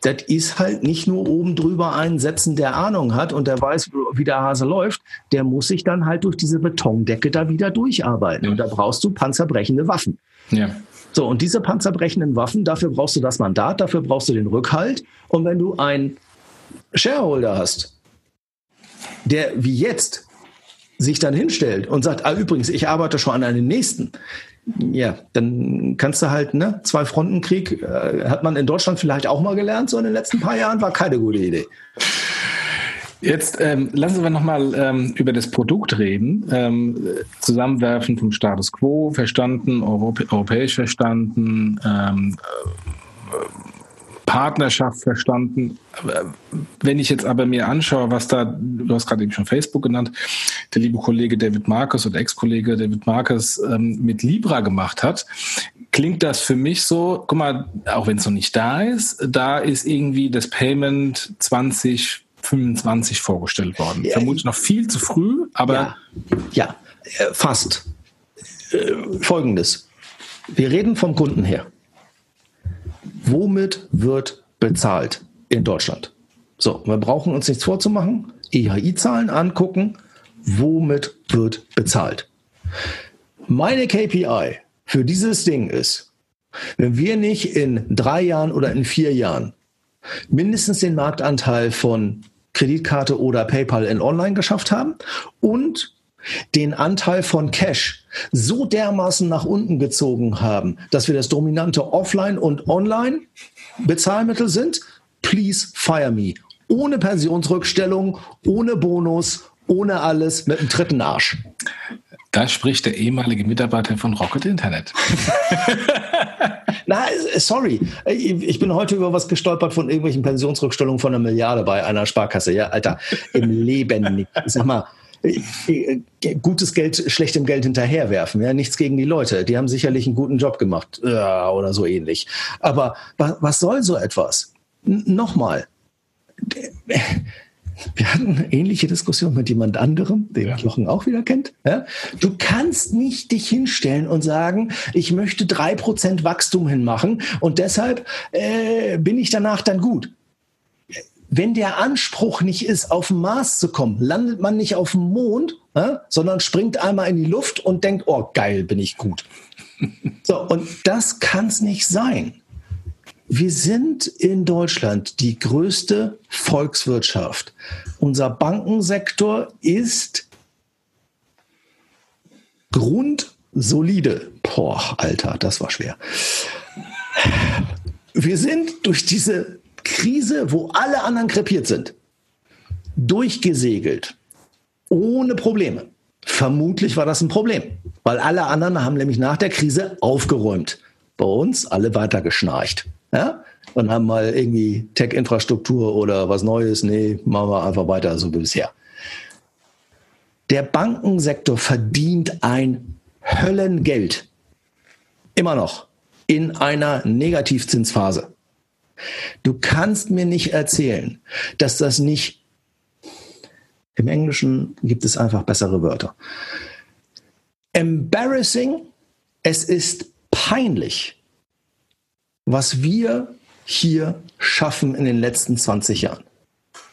das ist halt nicht nur oben drüber einsetzen, der Ahnung hat und der weiß, wie der Hase läuft, der muss sich dann halt durch diese Betondecke da wieder durcharbeiten. Und da brauchst du panzerbrechende Waffen. Ja. So, und diese panzerbrechenden Waffen, dafür brauchst du das Mandat, dafür brauchst du den Rückhalt. Und wenn du einen Shareholder hast, der wie jetzt sich dann hinstellt und sagt, ah, übrigens, ich arbeite schon an einem nächsten, ja, dann kannst du halt, ne, zwei Frontenkrieg, äh, hat man in Deutschland vielleicht auch mal gelernt, so in den letzten paar Jahren, war keine gute Idee. Jetzt ähm, lassen wir nochmal ähm, über das Produkt reden. Ähm, Zusammenwerfen vom Status quo verstanden, Europä europäisch verstanden, ähm, äh, Partnerschaft verstanden. Wenn ich jetzt aber mir anschaue, was da, du hast gerade eben schon Facebook genannt, der liebe Kollege David Marcus oder Ex-Kollege David Marcus ähm, mit Libra gemacht hat, klingt das für mich so, guck mal, auch wenn es noch nicht da ist, da ist irgendwie das Payment 20 25 vorgestellt worden. Ja, Vermutlich noch viel zu früh, aber. Ja, ja äh, fast. Äh, Folgendes. Wir reden vom Kunden her. Womit wird bezahlt in Deutschland? So, wir brauchen uns nichts vorzumachen. EHI-Zahlen angucken. Womit wird bezahlt? Meine KPI für dieses Ding ist, wenn wir nicht in drei Jahren oder in vier Jahren mindestens den Marktanteil von Kreditkarte oder PayPal in Online geschafft haben und den Anteil von Cash so dermaßen nach unten gezogen haben, dass wir das dominante Offline und Online Bezahlmittel sind, please fire me. Ohne Pensionsrückstellung, ohne Bonus, ohne alles, mit einem dritten Arsch. Da spricht der ehemalige Mitarbeiter von Rocket Internet. (laughs) Na, sorry. Ich bin heute über was gestolpert von irgendwelchen Pensionsrückstellungen von einer Milliarde bei einer Sparkasse. Ja, Alter, im (laughs) Leben nicht. Sag mal, gutes Geld schlechtem Geld hinterherwerfen. Ja, nichts gegen die Leute. Die haben sicherlich einen guten Job gemacht ja, oder so ähnlich. Aber was, was soll so etwas? N Nochmal. Wir hatten eine ähnliche Diskussion mit jemand anderem, den ja. Jochen auch wieder kennt. Ja? Du kannst nicht dich hinstellen und sagen, ich möchte drei Prozent Wachstum hinmachen und deshalb äh, bin ich danach dann gut wenn der Anspruch nicht ist, auf den Mars zu kommen, landet man nicht auf dem Mond, äh, sondern springt einmal in die Luft und denkt, oh geil, bin ich gut. So, und das kann es nicht sein. Wir sind in Deutschland die größte Volkswirtschaft. Unser Bankensektor ist grundsolide. Boah, Alter, das war schwer. Wir sind durch diese Krise, wo alle anderen krepiert sind, durchgesegelt, ohne Probleme. Vermutlich war das ein Problem, weil alle anderen haben nämlich nach der Krise aufgeräumt. Bei uns alle weiter geschnarcht. Ja? Und haben mal irgendwie Tech-Infrastruktur oder was Neues. Nee, machen wir einfach weiter so wie bisher. Der Bankensektor verdient ein Höllengeld. Immer noch in einer Negativzinsphase. Du kannst mir nicht erzählen, dass das nicht, im Englischen gibt es einfach bessere Wörter. Embarrassing, es ist peinlich, was wir hier schaffen in den letzten 20 Jahren.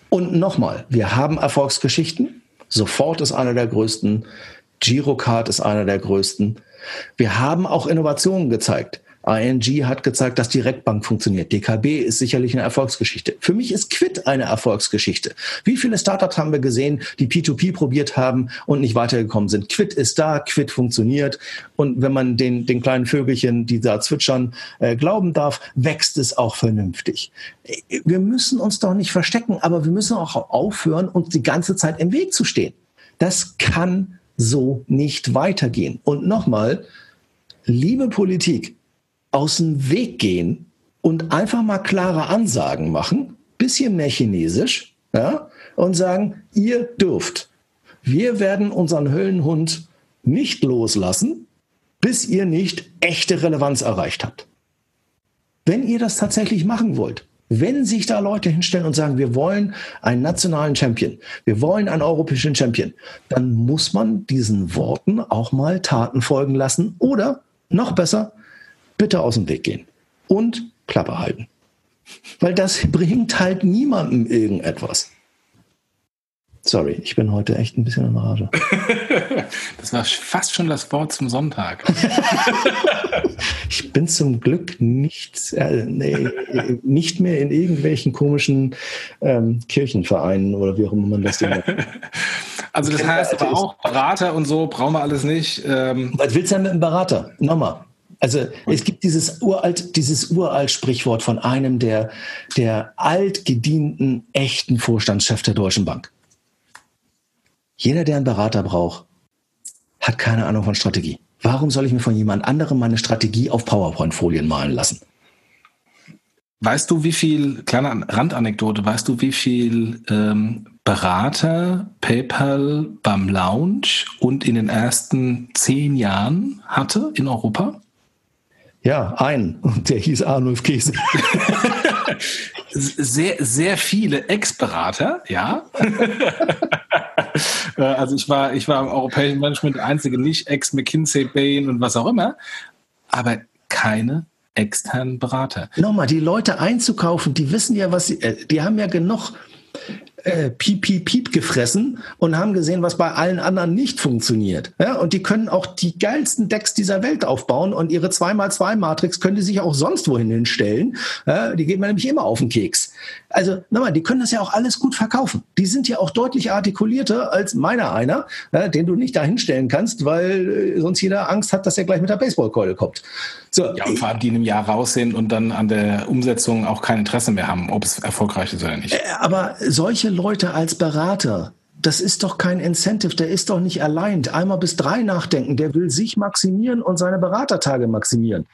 Und nochmal, wir haben Erfolgsgeschichten. Sofort ist einer der größten. Girocard ist einer der größten. Wir haben auch Innovationen gezeigt. ING hat gezeigt, dass Direktbank funktioniert. DKB ist sicherlich eine Erfolgsgeschichte. Für mich ist Quid eine Erfolgsgeschichte. Wie viele Startups haben wir gesehen, die P2P probiert haben und nicht weitergekommen sind? Quid ist da, Quid funktioniert. Und wenn man den, den kleinen Vögelchen, die da zwitschern, äh, glauben darf, wächst es auch vernünftig. Wir müssen uns doch nicht verstecken, aber wir müssen auch aufhören, uns die ganze Zeit im Weg zu stehen. Das kann so nicht weitergehen. Und nochmal, liebe Politik, aus dem Weg gehen und einfach mal klare Ansagen machen, bisschen mehr Chinesisch, ja, und sagen, ihr dürft. Wir werden unseren Höllenhund nicht loslassen, bis ihr nicht echte Relevanz erreicht habt. Wenn ihr das tatsächlich machen wollt, wenn sich da Leute hinstellen und sagen, wir wollen einen nationalen Champion, wir wollen einen europäischen Champion, dann muss man diesen Worten auch mal Taten folgen lassen oder noch besser, bitte aus dem Weg gehen und Klappe halten. Weil das bringt halt niemandem irgendetwas. Sorry, ich bin heute echt ein bisschen in Rage. (laughs) Das war fast schon das Wort zum Sonntag. (laughs) ich bin zum Glück nicht, äh, nee, nicht mehr in irgendwelchen komischen ähm, Kirchenvereinen oder wie auch immer man das nennt. (laughs) Also das heißt aber auch Berater und so brauchen wir alles nicht. Ähm. Was willst du denn mit einem Berater? Nochmal. Also es gibt dieses uralt, dieses uralt Sprichwort von einem der, der altgedienten, echten Vorstandschef der Deutschen Bank. Jeder, der einen Berater braucht, hat keine Ahnung von Strategie. Warum soll ich mir von jemand anderem meine Strategie auf PowerPoint-Folien malen lassen? Weißt du, wie viel, kleine Randanekdote, weißt du, wie viel ähm, Berater PayPal beim Launch und in den ersten zehn Jahren hatte in Europa? Ja, ein. Und der hieß Arnulf Käse. (laughs) sehr, sehr viele Ex-Berater, ja. (laughs) Äh, also ich war, ich war im europäischen Management der einzige nicht Ex-McKinsey, Bain und was auch immer, aber keine externen Berater. Nochmal, die Leute einzukaufen, die wissen ja, was sie, äh, die haben ja genug äh, piep, piep, piep gefressen und haben gesehen, was bei allen anderen nicht funktioniert. Ja, und die können auch die geilsten Decks dieser Welt aufbauen und ihre 2x2-Matrix können die sich auch sonst wohin hinstellen. Ja, die geht mir nämlich immer auf den Keks. Also nochmal, die können das ja auch alles gut verkaufen. Die sind ja auch deutlich artikulierter als meiner einer, ja, den du nicht da hinstellen kannst, weil äh, sonst jeder Angst hat, dass er gleich mit der Baseballkeule kommt. So. Ja, und vor allem die in einem Jahr raus sind und dann an der Umsetzung auch kein Interesse mehr haben, ob es erfolgreich ist oder nicht. Äh, aber solche Leute als Berater, das ist doch kein Incentive, der ist doch nicht allein. Einmal bis drei nachdenken, der will sich maximieren und seine Beratertage maximieren.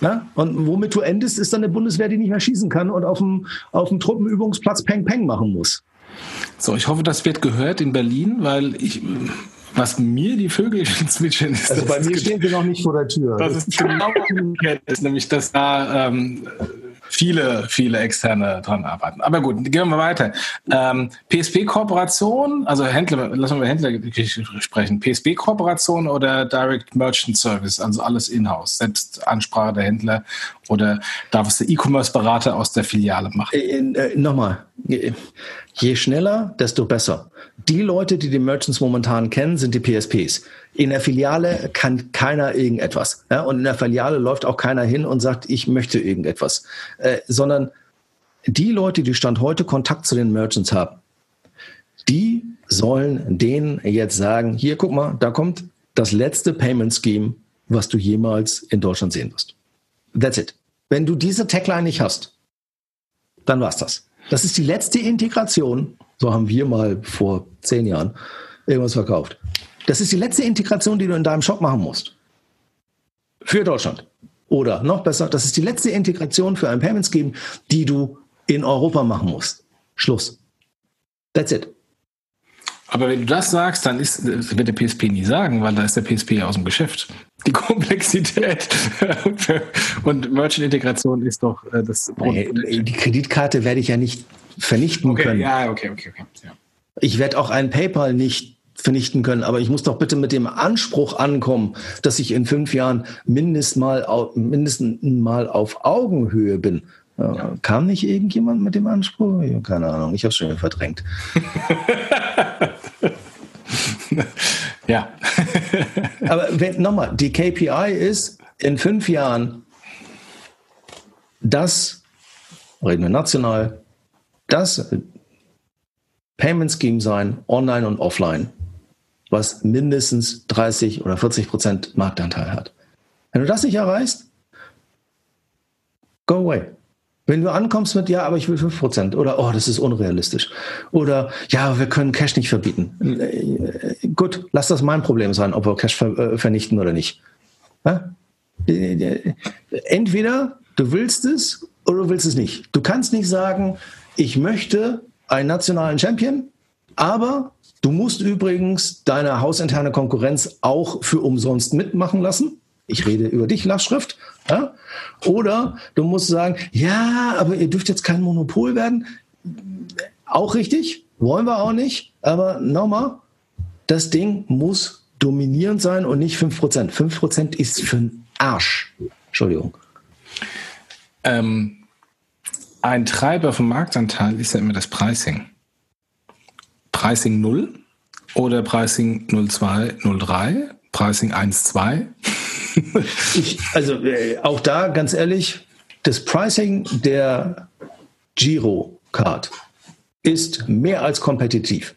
Ja. Und womit du endest, ist dann eine Bundeswehr, die nicht mehr schießen kann und auf dem, auf dem Truppenübungsplatz Peng Peng machen muss. So, ich hoffe, das wird gehört in Berlin, weil ich, was mir die Vögel (laughs) zwitschern ist. Also bei mir stehen sie noch nicht vor der Tür. Das ist genau ist nämlich, dass da ähm, viele, viele externe dran arbeiten. Aber gut, gehen wir weiter. Ähm, PSP-Kooperation, also Händler, lassen wir Händler sprechen. PSP-Kooperation oder Direct Merchant Service, also alles in-house, selbst Ansprache der Händler oder darf es der E-Commerce-Berater aus der Filiale machen? Äh, äh, Nochmal, je schneller, desto besser. Die Leute, die die Merchants momentan kennen, sind die PSPs. In der Filiale kann keiner irgendetwas. Ja? Und in der Filiale läuft auch keiner hin und sagt, ich möchte irgendetwas. Äh, sondern die Leute, die Stand heute Kontakt zu den Merchants haben, die sollen denen jetzt sagen, hier, guck mal, da kommt das letzte Payment Scheme, was du jemals in Deutschland sehen wirst. That's it. Wenn du diese Tagline nicht hast, dann war's das. Das ist die letzte Integration. So haben wir mal vor zehn Jahren irgendwas verkauft. Das ist die letzte Integration, die du in deinem Shop machen musst. Für Deutschland. Oder noch besser, das ist die letzte Integration für ein Payment Scheme, die du in Europa machen musst. Schluss. That's it. Aber wenn du das sagst, dann ist, wird der PSP nie sagen, weil da ist der PSP ja aus dem Geschäft. Die (laughs) Komplexität und Merchant-Integration ist doch äh, das. Nee, die Kreditkarte werde ich ja nicht vernichten okay, können. Ja, okay, okay, okay. Ja. Ich werde auch ein PayPal nicht vernichten können, aber ich muss doch bitte mit dem Anspruch ankommen, dass ich in fünf Jahren mindestens mal, mindestens mal auf Augenhöhe bin. Ja. Kam nicht irgendjemand mit dem Anspruch? Keine Ahnung, ich habe es schon verdrängt. (laughs) ja. (laughs) Aber nochmal, die KPI ist in fünf Jahren das, reden wir national, das Payment Scheme sein, online und offline, was mindestens 30 oder 40 Prozent Marktanteil hat. Wenn du das nicht erreichst, go away. Wenn du ankommst mit, ja, aber ich will 5% oder, oh, das ist unrealistisch. Oder, ja, wir können Cash nicht verbieten. Äh, gut, lass das mein Problem sein, ob wir Cash äh, vernichten oder nicht. Ja? Entweder du willst es oder du willst es nicht. Du kannst nicht sagen, ich möchte einen nationalen Champion, aber du musst übrigens deine hausinterne Konkurrenz auch für umsonst mitmachen lassen. Ich rede über dich, Lastschrift. Ja? Oder du musst sagen, ja, aber ihr dürft jetzt kein Monopol werden. Auch richtig, wollen wir auch nicht. Aber nochmal, das Ding muss dominierend sein und nicht 5%. 5% ist für einen Arsch. Entschuldigung. Ähm, ein Treiber vom Marktanteil ist ja immer das Pricing. Pricing 0 oder Pricing 02, 03, Pricing 1, 2 (laughs) ich, also äh, auch da ganz ehrlich, das Pricing der Giro Card ist mehr als kompetitiv.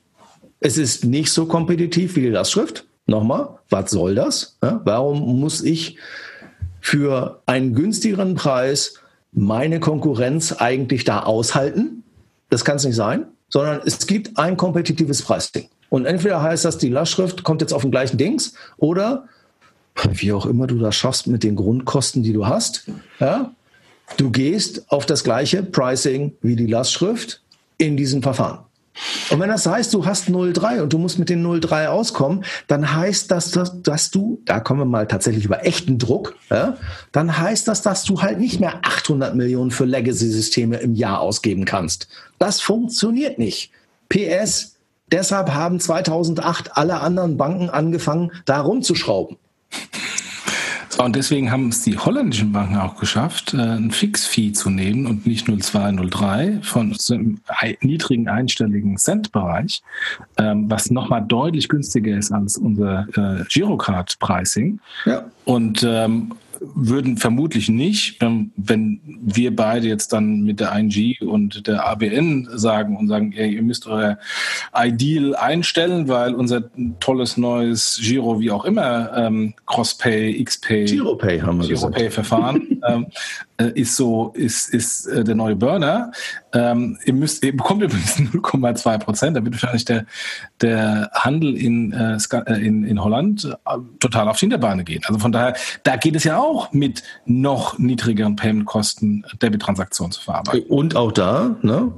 Es ist nicht so kompetitiv wie die Lastschrift. Nochmal, was soll das? Ja, warum muss ich für einen günstigeren Preis meine Konkurrenz eigentlich da aushalten? Das kann es nicht sein, sondern es gibt ein kompetitives Pricing. Und entweder heißt das, die Lastschrift kommt jetzt auf den gleichen Dings oder wie auch immer du das schaffst mit den Grundkosten, die du hast. Ja? Du gehst auf das gleiche Pricing wie die Lastschrift in diesem Verfahren. Und wenn das heißt, du hast 0,3 und du musst mit den 0,3 auskommen, dann heißt das, dass, dass, du, da kommen wir mal tatsächlich über echten Druck, ja, dann heißt das, dass du halt nicht mehr 800 Millionen für Legacy-Systeme im Jahr ausgeben kannst. Das funktioniert nicht. PS, deshalb haben 2008 alle anderen Banken angefangen, da rumzuschrauben. Und deswegen haben es die holländischen Banken auch geschafft, äh, ein Fixfee zu nehmen und nicht 0,2, 0,3 von so einem niedrigen einstelligen Cent-Bereich, ähm, was nochmal deutlich günstiger ist als unser äh, Girocard-Pricing. Ja. Und ähm, würden vermutlich nicht, wenn, wenn wir beide jetzt dann mit der ING und der ABN sagen und sagen, ey, ihr müsst euer Ideal einstellen, weil unser tolles neues Giro, wie auch immer, ähm, Crosspay, XPay, Giropay haben wir Giropay Verfahren (laughs) ähm, äh, ist so, ist, ist äh, der neue Burner. Ähm, ihr müsst, ihr bekommt übrigens (laughs) 0,2 Prozent. Da wird wahrscheinlich der, der Handel in, äh, äh, in, in Holland äh, total auf die Hinterbeine gehen. Also von daher, da geht es ja auch mit noch niedrigeren Payment-Kosten Debit-Transaktionen zu verarbeiten. Und auch da, ne,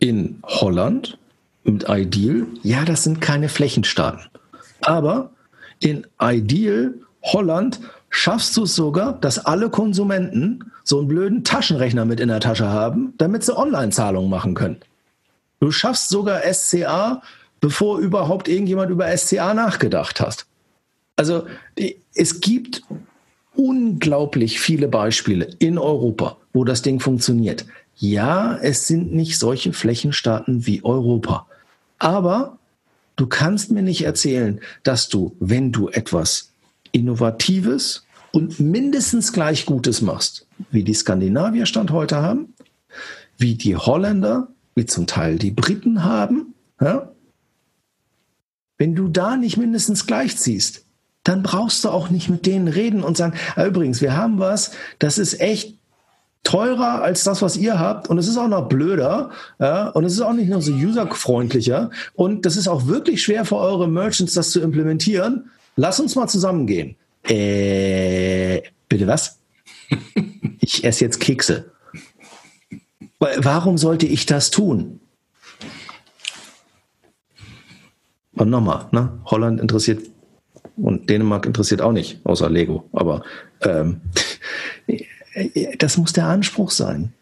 in Holland mit Ideal, ja, das sind keine Flächenstaaten. Aber in Ideal Holland schaffst du es sogar, dass alle Konsumenten so einen blöden Taschenrechner mit in der Tasche haben, damit sie Online-Zahlungen machen können. Du schaffst sogar SCA, bevor überhaupt irgendjemand über SCA nachgedacht hat. Also es gibt unglaublich viele Beispiele in Europa, wo das Ding funktioniert. Ja, es sind nicht solche Flächenstaaten wie Europa. Aber du kannst mir nicht erzählen, dass du, wenn du etwas Innovatives und mindestens gleich Gutes machst, wie die Skandinavier Stand heute haben, wie die Holländer, wie zum Teil die Briten haben, ja? wenn du da nicht mindestens gleich ziehst, dann brauchst du auch nicht mit denen reden und sagen, ah, übrigens, wir haben was, das ist echt teurer als das, was ihr habt und es ist auch noch blöder ja, und es ist auch nicht nur so userfreundlicher und das ist auch wirklich schwer für eure Merchants, das zu implementieren lass uns mal zusammengehen. Äh, bitte was? (laughs) ich esse jetzt Kekse. Warum sollte ich das tun? Und nochmal, ne? Holland interessiert und Dänemark interessiert auch nicht, außer Lego. Aber ähm, (laughs) das muss der Anspruch sein.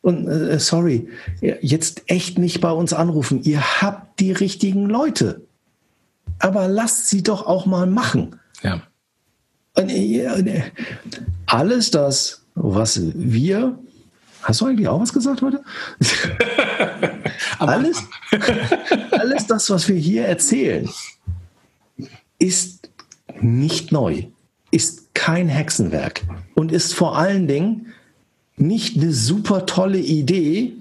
Und äh, sorry, jetzt echt nicht bei uns anrufen. Ihr habt die richtigen Leute aber lasst sie doch auch mal machen. Ja. Und alles das, was wir, hast du eigentlich auch was gesagt heute? (laughs) alles, alles das, was wir hier erzählen, ist nicht neu, ist kein Hexenwerk und ist vor allen Dingen nicht eine super tolle Idee,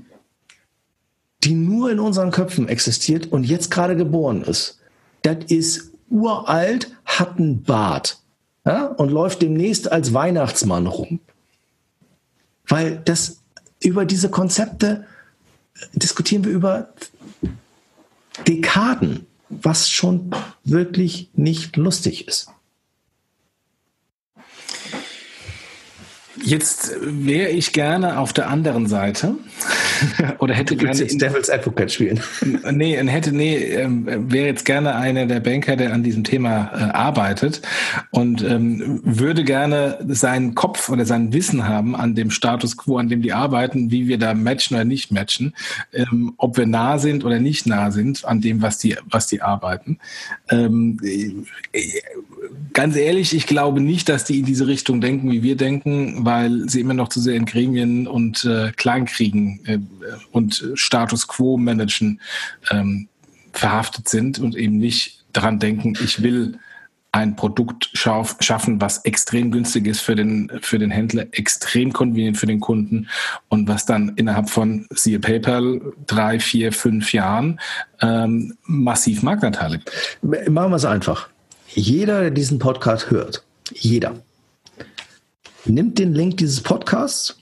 die nur in unseren Köpfen existiert und jetzt gerade geboren ist. Das ist uralt, hat einen Bart ja, und läuft demnächst als Weihnachtsmann rum. Weil das über diese Konzepte diskutieren wir über Dekaden, was schon wirklich nicht lustig ist. Jetzt wäre ich gerne auf der anderen Seite (laughs) oder hätte du gerne jetzt Devil's Advocate spielen. (laughs) Nee, hätte nee, ähm, wäre jetzt gerne einer der Banker, der an diesem Thema äh, arbeitet und ähm, würde gerne seinen Kopf oder sein Wissen haben an dem Status quo, an dem die arbeiten, wie wir da matchen oder nicht matchen, ähm, ob wir nah sind oder nicht nah sind an dem, was die was die arbeiten. Ähm, äh, ganz ehrlich, ich glaube nicht, dass die in diese Richtung denken, wie wir denken, weil sie immer noch zu sehr in Gremien und äh, Kleinkriegen äh, und Status Quo managen ähm, verhaftet sind und eben nicht daran denken, ich will ein Produkt schaff, schaffen, was extrem günstig ist für den, für den Händler, extrem convenient für den Kunden und was dann innerhalb von, siehe PayPal, drei, vier, fünf Jahren ähm, massiv Marktanteile gibt. Machen wir es einfach. Jeder, der diesen Podcast hört, jeder, nimmt den Link dieses Podcasts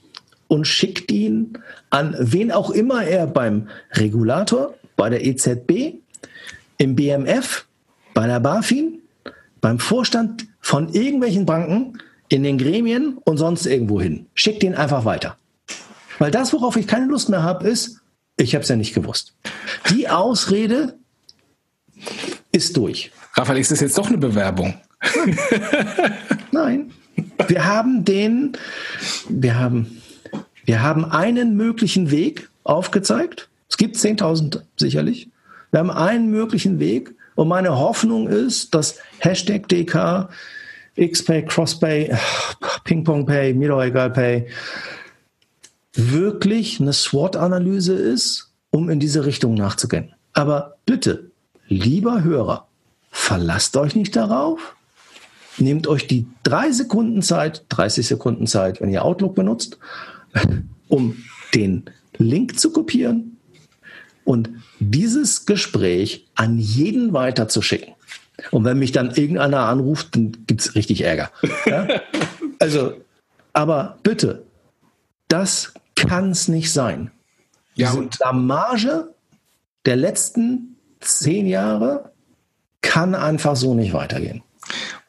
und schickt ihn an wen auch immer er beim Regulator, bei der EZB, im BMF, bei der BaFin, beim Vorstand von irgendwelchen Banken, in den Gremien und sonst irgendwo hin. Schickt ihn einfach weiter. Weil das, worauf ich keine Lust mehr habe, ist, ich habe es ja nicht gewusst. Die Ausrede ist durch. Raphael, ist das jetzt doch eine Bewerbung? (laughs) Nein. Wir haben den, wir haben, wir haben einen möglichen Weg aufgezeigt. Es gibt 10.000 sicherlich. Wir haben einen möglichen Weg. Und meine Hoffnung ist, dass Hashtag DK, XPay, Crosspay, Ping-Pong-Pay, mir doch egal Pay, wirklich eine SWOT-Analyse ist, um in diese Richtung nachzugehen. Aber bitte, lieber Hörer, verlasst euch nicht darauf, nehmt euch die drei Sekunden Zeit, 30 Sekunden Zeit, wenn ihr Outlook benutzt, (laughs) um den Link zu kopieren und dieses Gespräch an jeden weiterzuschicken. Und wenn mich dann irgendeiner anruft, dann gibt es richtig Ärger. (laughs) Ja? Also, aber bitte, das kann es nicht sein. Ja, Diese Blamage der letzten zehn Jahre kann einfach so nicht weitergehen.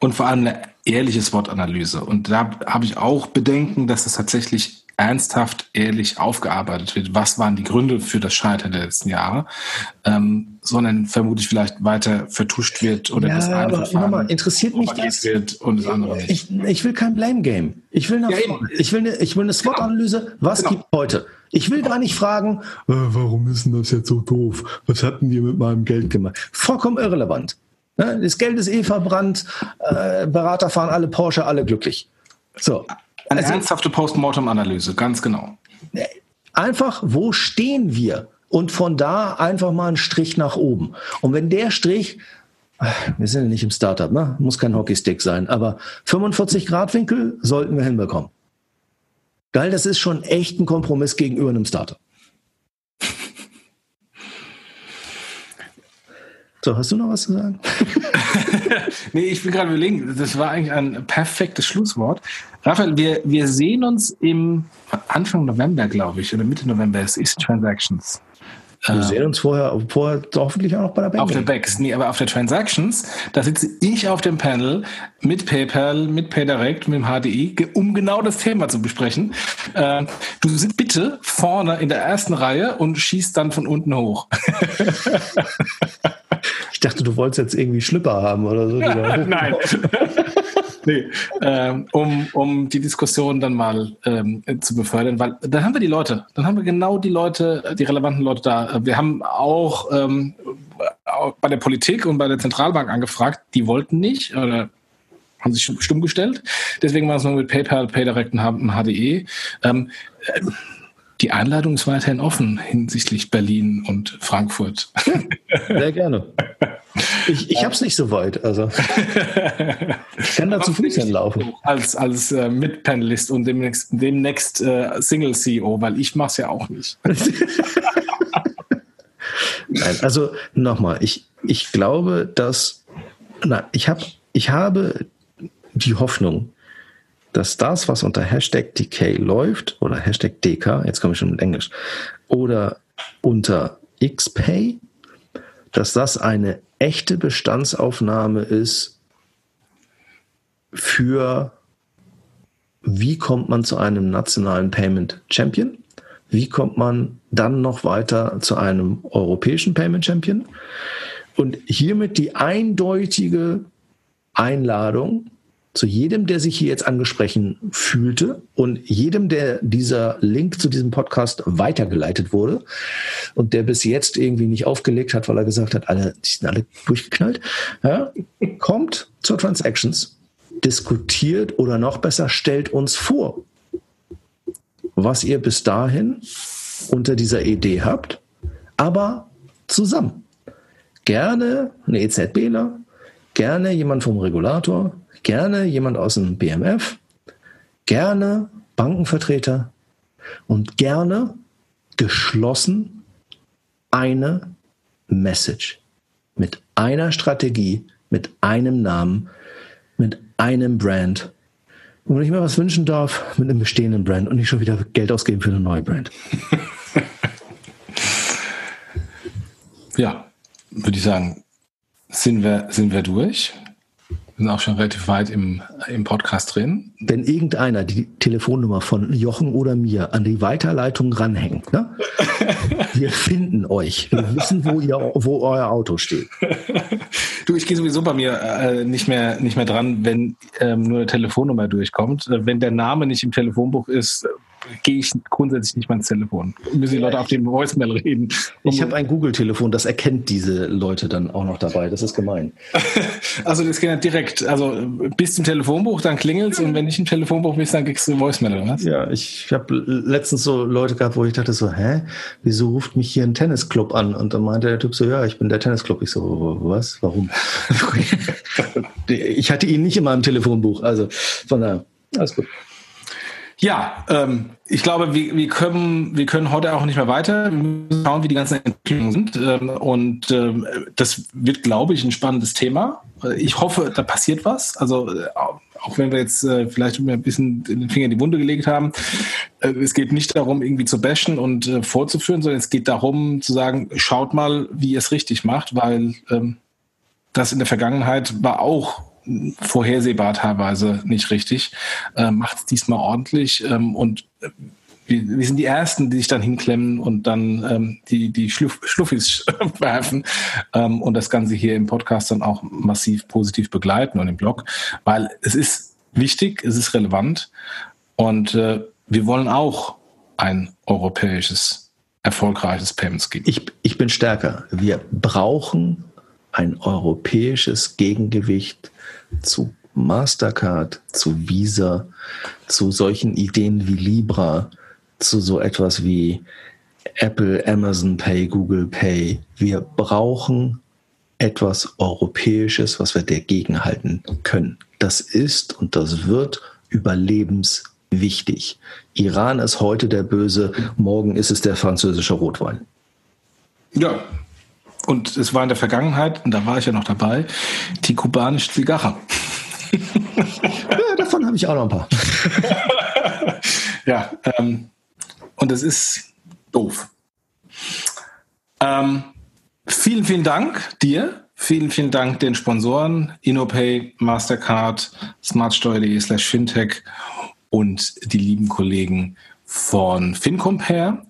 Und vor allem eine ehrliche SWOT-Analyse. Und da habe ich auch Bedenken, dass es tatsächlich ernsthaft, ehrlich aufgearbeitet wird. Was waren die Gründe für das Scheitern der letzten Jahre? Ähm, sondern vermutlich vielleicht weiter vertuscht wird oder Ja, das eine aber Verfahren nochmal, interessiert mich das? wird und das andere nicht. Ich, ich will kein Blame Game. Ich will, nach Ja, ich will eine, ich will eine SWOT-Analyse. Was Genau. gibt heute? Ich will gar nicht fragen, äh, warum ist denn das jetzt so doof? Was hatten die mit meinem Geld gemacht? Vollkommen irrelevant. Ne? Das Geld ist eh verbrannt. Äh, Berater fahren alle Porsche, alle glücklich. So. Eine Also- ernsthafte Postmortem-Analyse, ganz genau. einfach, wo stehen wir? Und von da einfach mal einen Strich nach oben. Und wenn der Strich, wir sind ja nicht im Startup, ne? muss kein Hockeystick sein, aber 45 Grad Winkel sollten wir hinbekommen. Geil, das ist schon echt ein Kompromiss gegenüber einem Startup. So, hast du noch was zu sagen? (laughs) Nee, ich will gerade überlegen, das war eigentlich ein perfektes Schlusswort. Raphael, wir, wir sehen uns im Anfang November, glaube ich, oder Mitte November, es ist Transactions. Wir sehen uns vorher, vorher hoffentlich auch noch bei der Bank. Auf der BEX, nee, aber auf der Transactions, da sitze ich auf dem Panel mit PayPal, mit PayDirect, mit dem HDI, um genau das Thema zu besprechen. Äh, du sitzt bitte vorne in der ersten Reihe und schießt dann von unten hoch. (laughs) Ich dachte, du wolltest jetzt irgendwie Schlipper haben oder so. (laughs) Nein. (laughs) nee, ähm, um, um die Diskussion dann mal ähm, zu befördern, weil dann haben wir die Leute, dann haben wir genau die Leute, die relevanten Leute da. Wir haben auch, ähm, auch bei der Politik und bei der Zentralbank angefragt, die wollten nicht oder haben sich stumm gestellt. Deswegen war es nur mit PayPal, PayDirect und HDE. Ähm, äh, die Einladung ist weiterhin offen hinsichtlich Berlin und Frankfurt. Sehr gerne. Ich, ich habe es nicht so weit. Also. Ich kann da zu Fuß hinlaufen. Als, als äh, Mitpanelist und demnächst, demnächst äh, Single-CEO, weil ich mache es ja auch nicht. (laughs) Nein, also nochmal, ich, ich glaube, dass na, ich, hab, ich habe die Hoffnung, dass das, was unter Hashtag DK läuft, oder Hashtag DK, jetzt komme ich schon mit Englisch, oder unter XPay, dass das eine echte Bestandsaufnahme ist für wie kommt man zu einem nationalen Payment Champion? Wie kommt man dann noch weiter zu einem europäischen Payment Champion? Und hiermit die eindeutige Einladung zu jedem, der sich hier jetzt angesprochen fühlte und jedem, der dieser Link zu diesem Podcast weitergeleitet wurde und der bis jetzt irgendwie nicht aufgelegt hat, weil er gesagt hat, alle, die sind alle durchgeknallt, ja, kommt zur Transactions, diskutiert oder noch besser, stellt uns vor, was ihr bis dahin unter dieser Idee habt, aber zusammen. Gerne eine EZBler, gerne jemand vom Regulator, gerne jemand aus dem BMF, gerne Bankenvertreter und gerne geschlossen eine Message mit einer Strategie, mit einem Namen, mit einem Brand. Und wenn ich mir was wünschen darf, mit einem bestehenden Brand und nicht schon wieder Geld ausgeben für eine neue Brand. (laughs) Ja, würde ich sagen, sind wir, sind wir durch. Wir sind auch schon relativ weit im, im Podcast drin. Wenn irgendeiner die Telefonnummer von Jochen oder mir an die Weiterleitung ranhängt, ne? (laughs) wir finden euch. Wir wissen, wo, ihr, wo euer Auto steht. Du, ich gehe sowieso bei mir äh, nicht, mehr, nicht mehr dran, wenn ähm, nur eine Telefonnummer durchkommt. Äh, wenn der Name nicht im Telefonbuch ist, gehe ich grundsätzlich nicht mal ins Telefon. Müssen die Leute auf dem Voicemail reden. Ich habe ein Google-Telefon, das erkennt diese Leute dann auch noch dabei. Das ist gemein. (laughs) also das geht ja direkt. Also bist du im Telefonbuch, dann klingelst und wenn nicht im Telefonbuch bist, dann kriegst du Voicemail, oder was? Ja, ich habe letztens so Leute gehabt, wo ich dachte so, hä, wieso ruft mich hier ein Tennisclub an? Und dann meinte der Typ so, ja, ich bin der Tennisclub. Ich so, was? Warum? (laughs) ich hatte ihn nicht in meinem Telefonbuch. Also von daher, alles gut. Ja, ähm, ich glaube, wir, wir, können, wir können heute auch nicht mehr weiter. Wir müssen schauen, wie die ganzen Entwicklungen sind. Ähm, und ähm, das wird, glaube ich, ein spannendes Thema. Ich hoffe, da passiert was. Also äh, auch wenn wir jetzt äh, vielleicht ein bisschen den Finger in die Wunde gelegt haben, äh, es geht nicht darum, irgendwie zu bashen und äh, vorzuführen, sondern es geht darum zu sagen, schaut mal, wie ihr es richtig macht, weil ähm, das in der Vergangenheit war auch vorhersehbar teilweise nicht richtig. Äh, Macht es diesmal ordentlich ähm, und äh, wir, wir, sind die Ersten, die sich dann hinklemmen und dann ähm, die, die Schluff, Schluffis (laughs) werfen ähm, und das Ganze hier im Podcast dann auch massiv positiv begleiten und im Blog, weil es ist wichtig, es ist relevant und äh, wir wollen auch ein europäisches, erfolgreiches Payment Scheme. Ich, ich bin stärker. Wir brauchen ein europäisches Gegengewicht zu Mastercard, zu Visa, zu solchen Ideen wie Libra, zu so etwas wie Apple, Amazon Pay, Google Pay. Wir brauchen etwas Europäisches, was wir dagegen halten können. Das ist und das wird überlebenswichtig. Iran ist heute der Böse, morgen ist es der französische Rotwein. Ja, und es war in der Vergangenheit, und da war ich ja noch dabei, die kubanische Zigarre. (laughs) ja, davon habe ich auch noch ein paar. (laughs) ja, ähm, und das ist doof. Ähm, vielen, vielen Dank dir. Vielen, vielen Dank den Sponsoren InnoPay, Mastercard, smartsteuer.de slash fintech und die lieben Kollegen von FinCompare.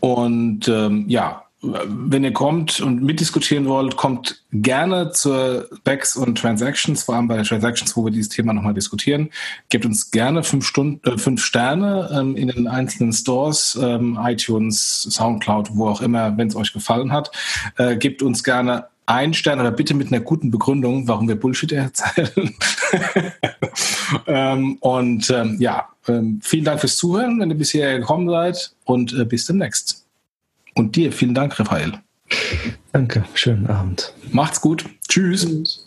Und ähm, ja, wenn ihr kommt und mitdiskutieren wollt, kommt gerne zur Backs und Transactions, vor allem bei Transactions, wo wir dieses Thema nochmal diskutieren. Gebt uns gerne fünf, Stunden, äh, fünf Sterne ähm, in den einzelnen Stores, ähm, iTunes, Soundcloud, wo auch immer, wenn es euch gefallen hat. Äh, gebt uns gerne ein Stern oder bitte mit einer guten Begründung, warum wir Bullshit erzählen. (laughs) ähm, und ähm, ja, ähm, vielen Dank fürs Zuhören, wenn ihr bisher gekommen seid und äh, bis demnächst. Und dir vielen Dank, Raphael. Danke, schönen Abend. Macht's gut. Tschüss. Tschüss.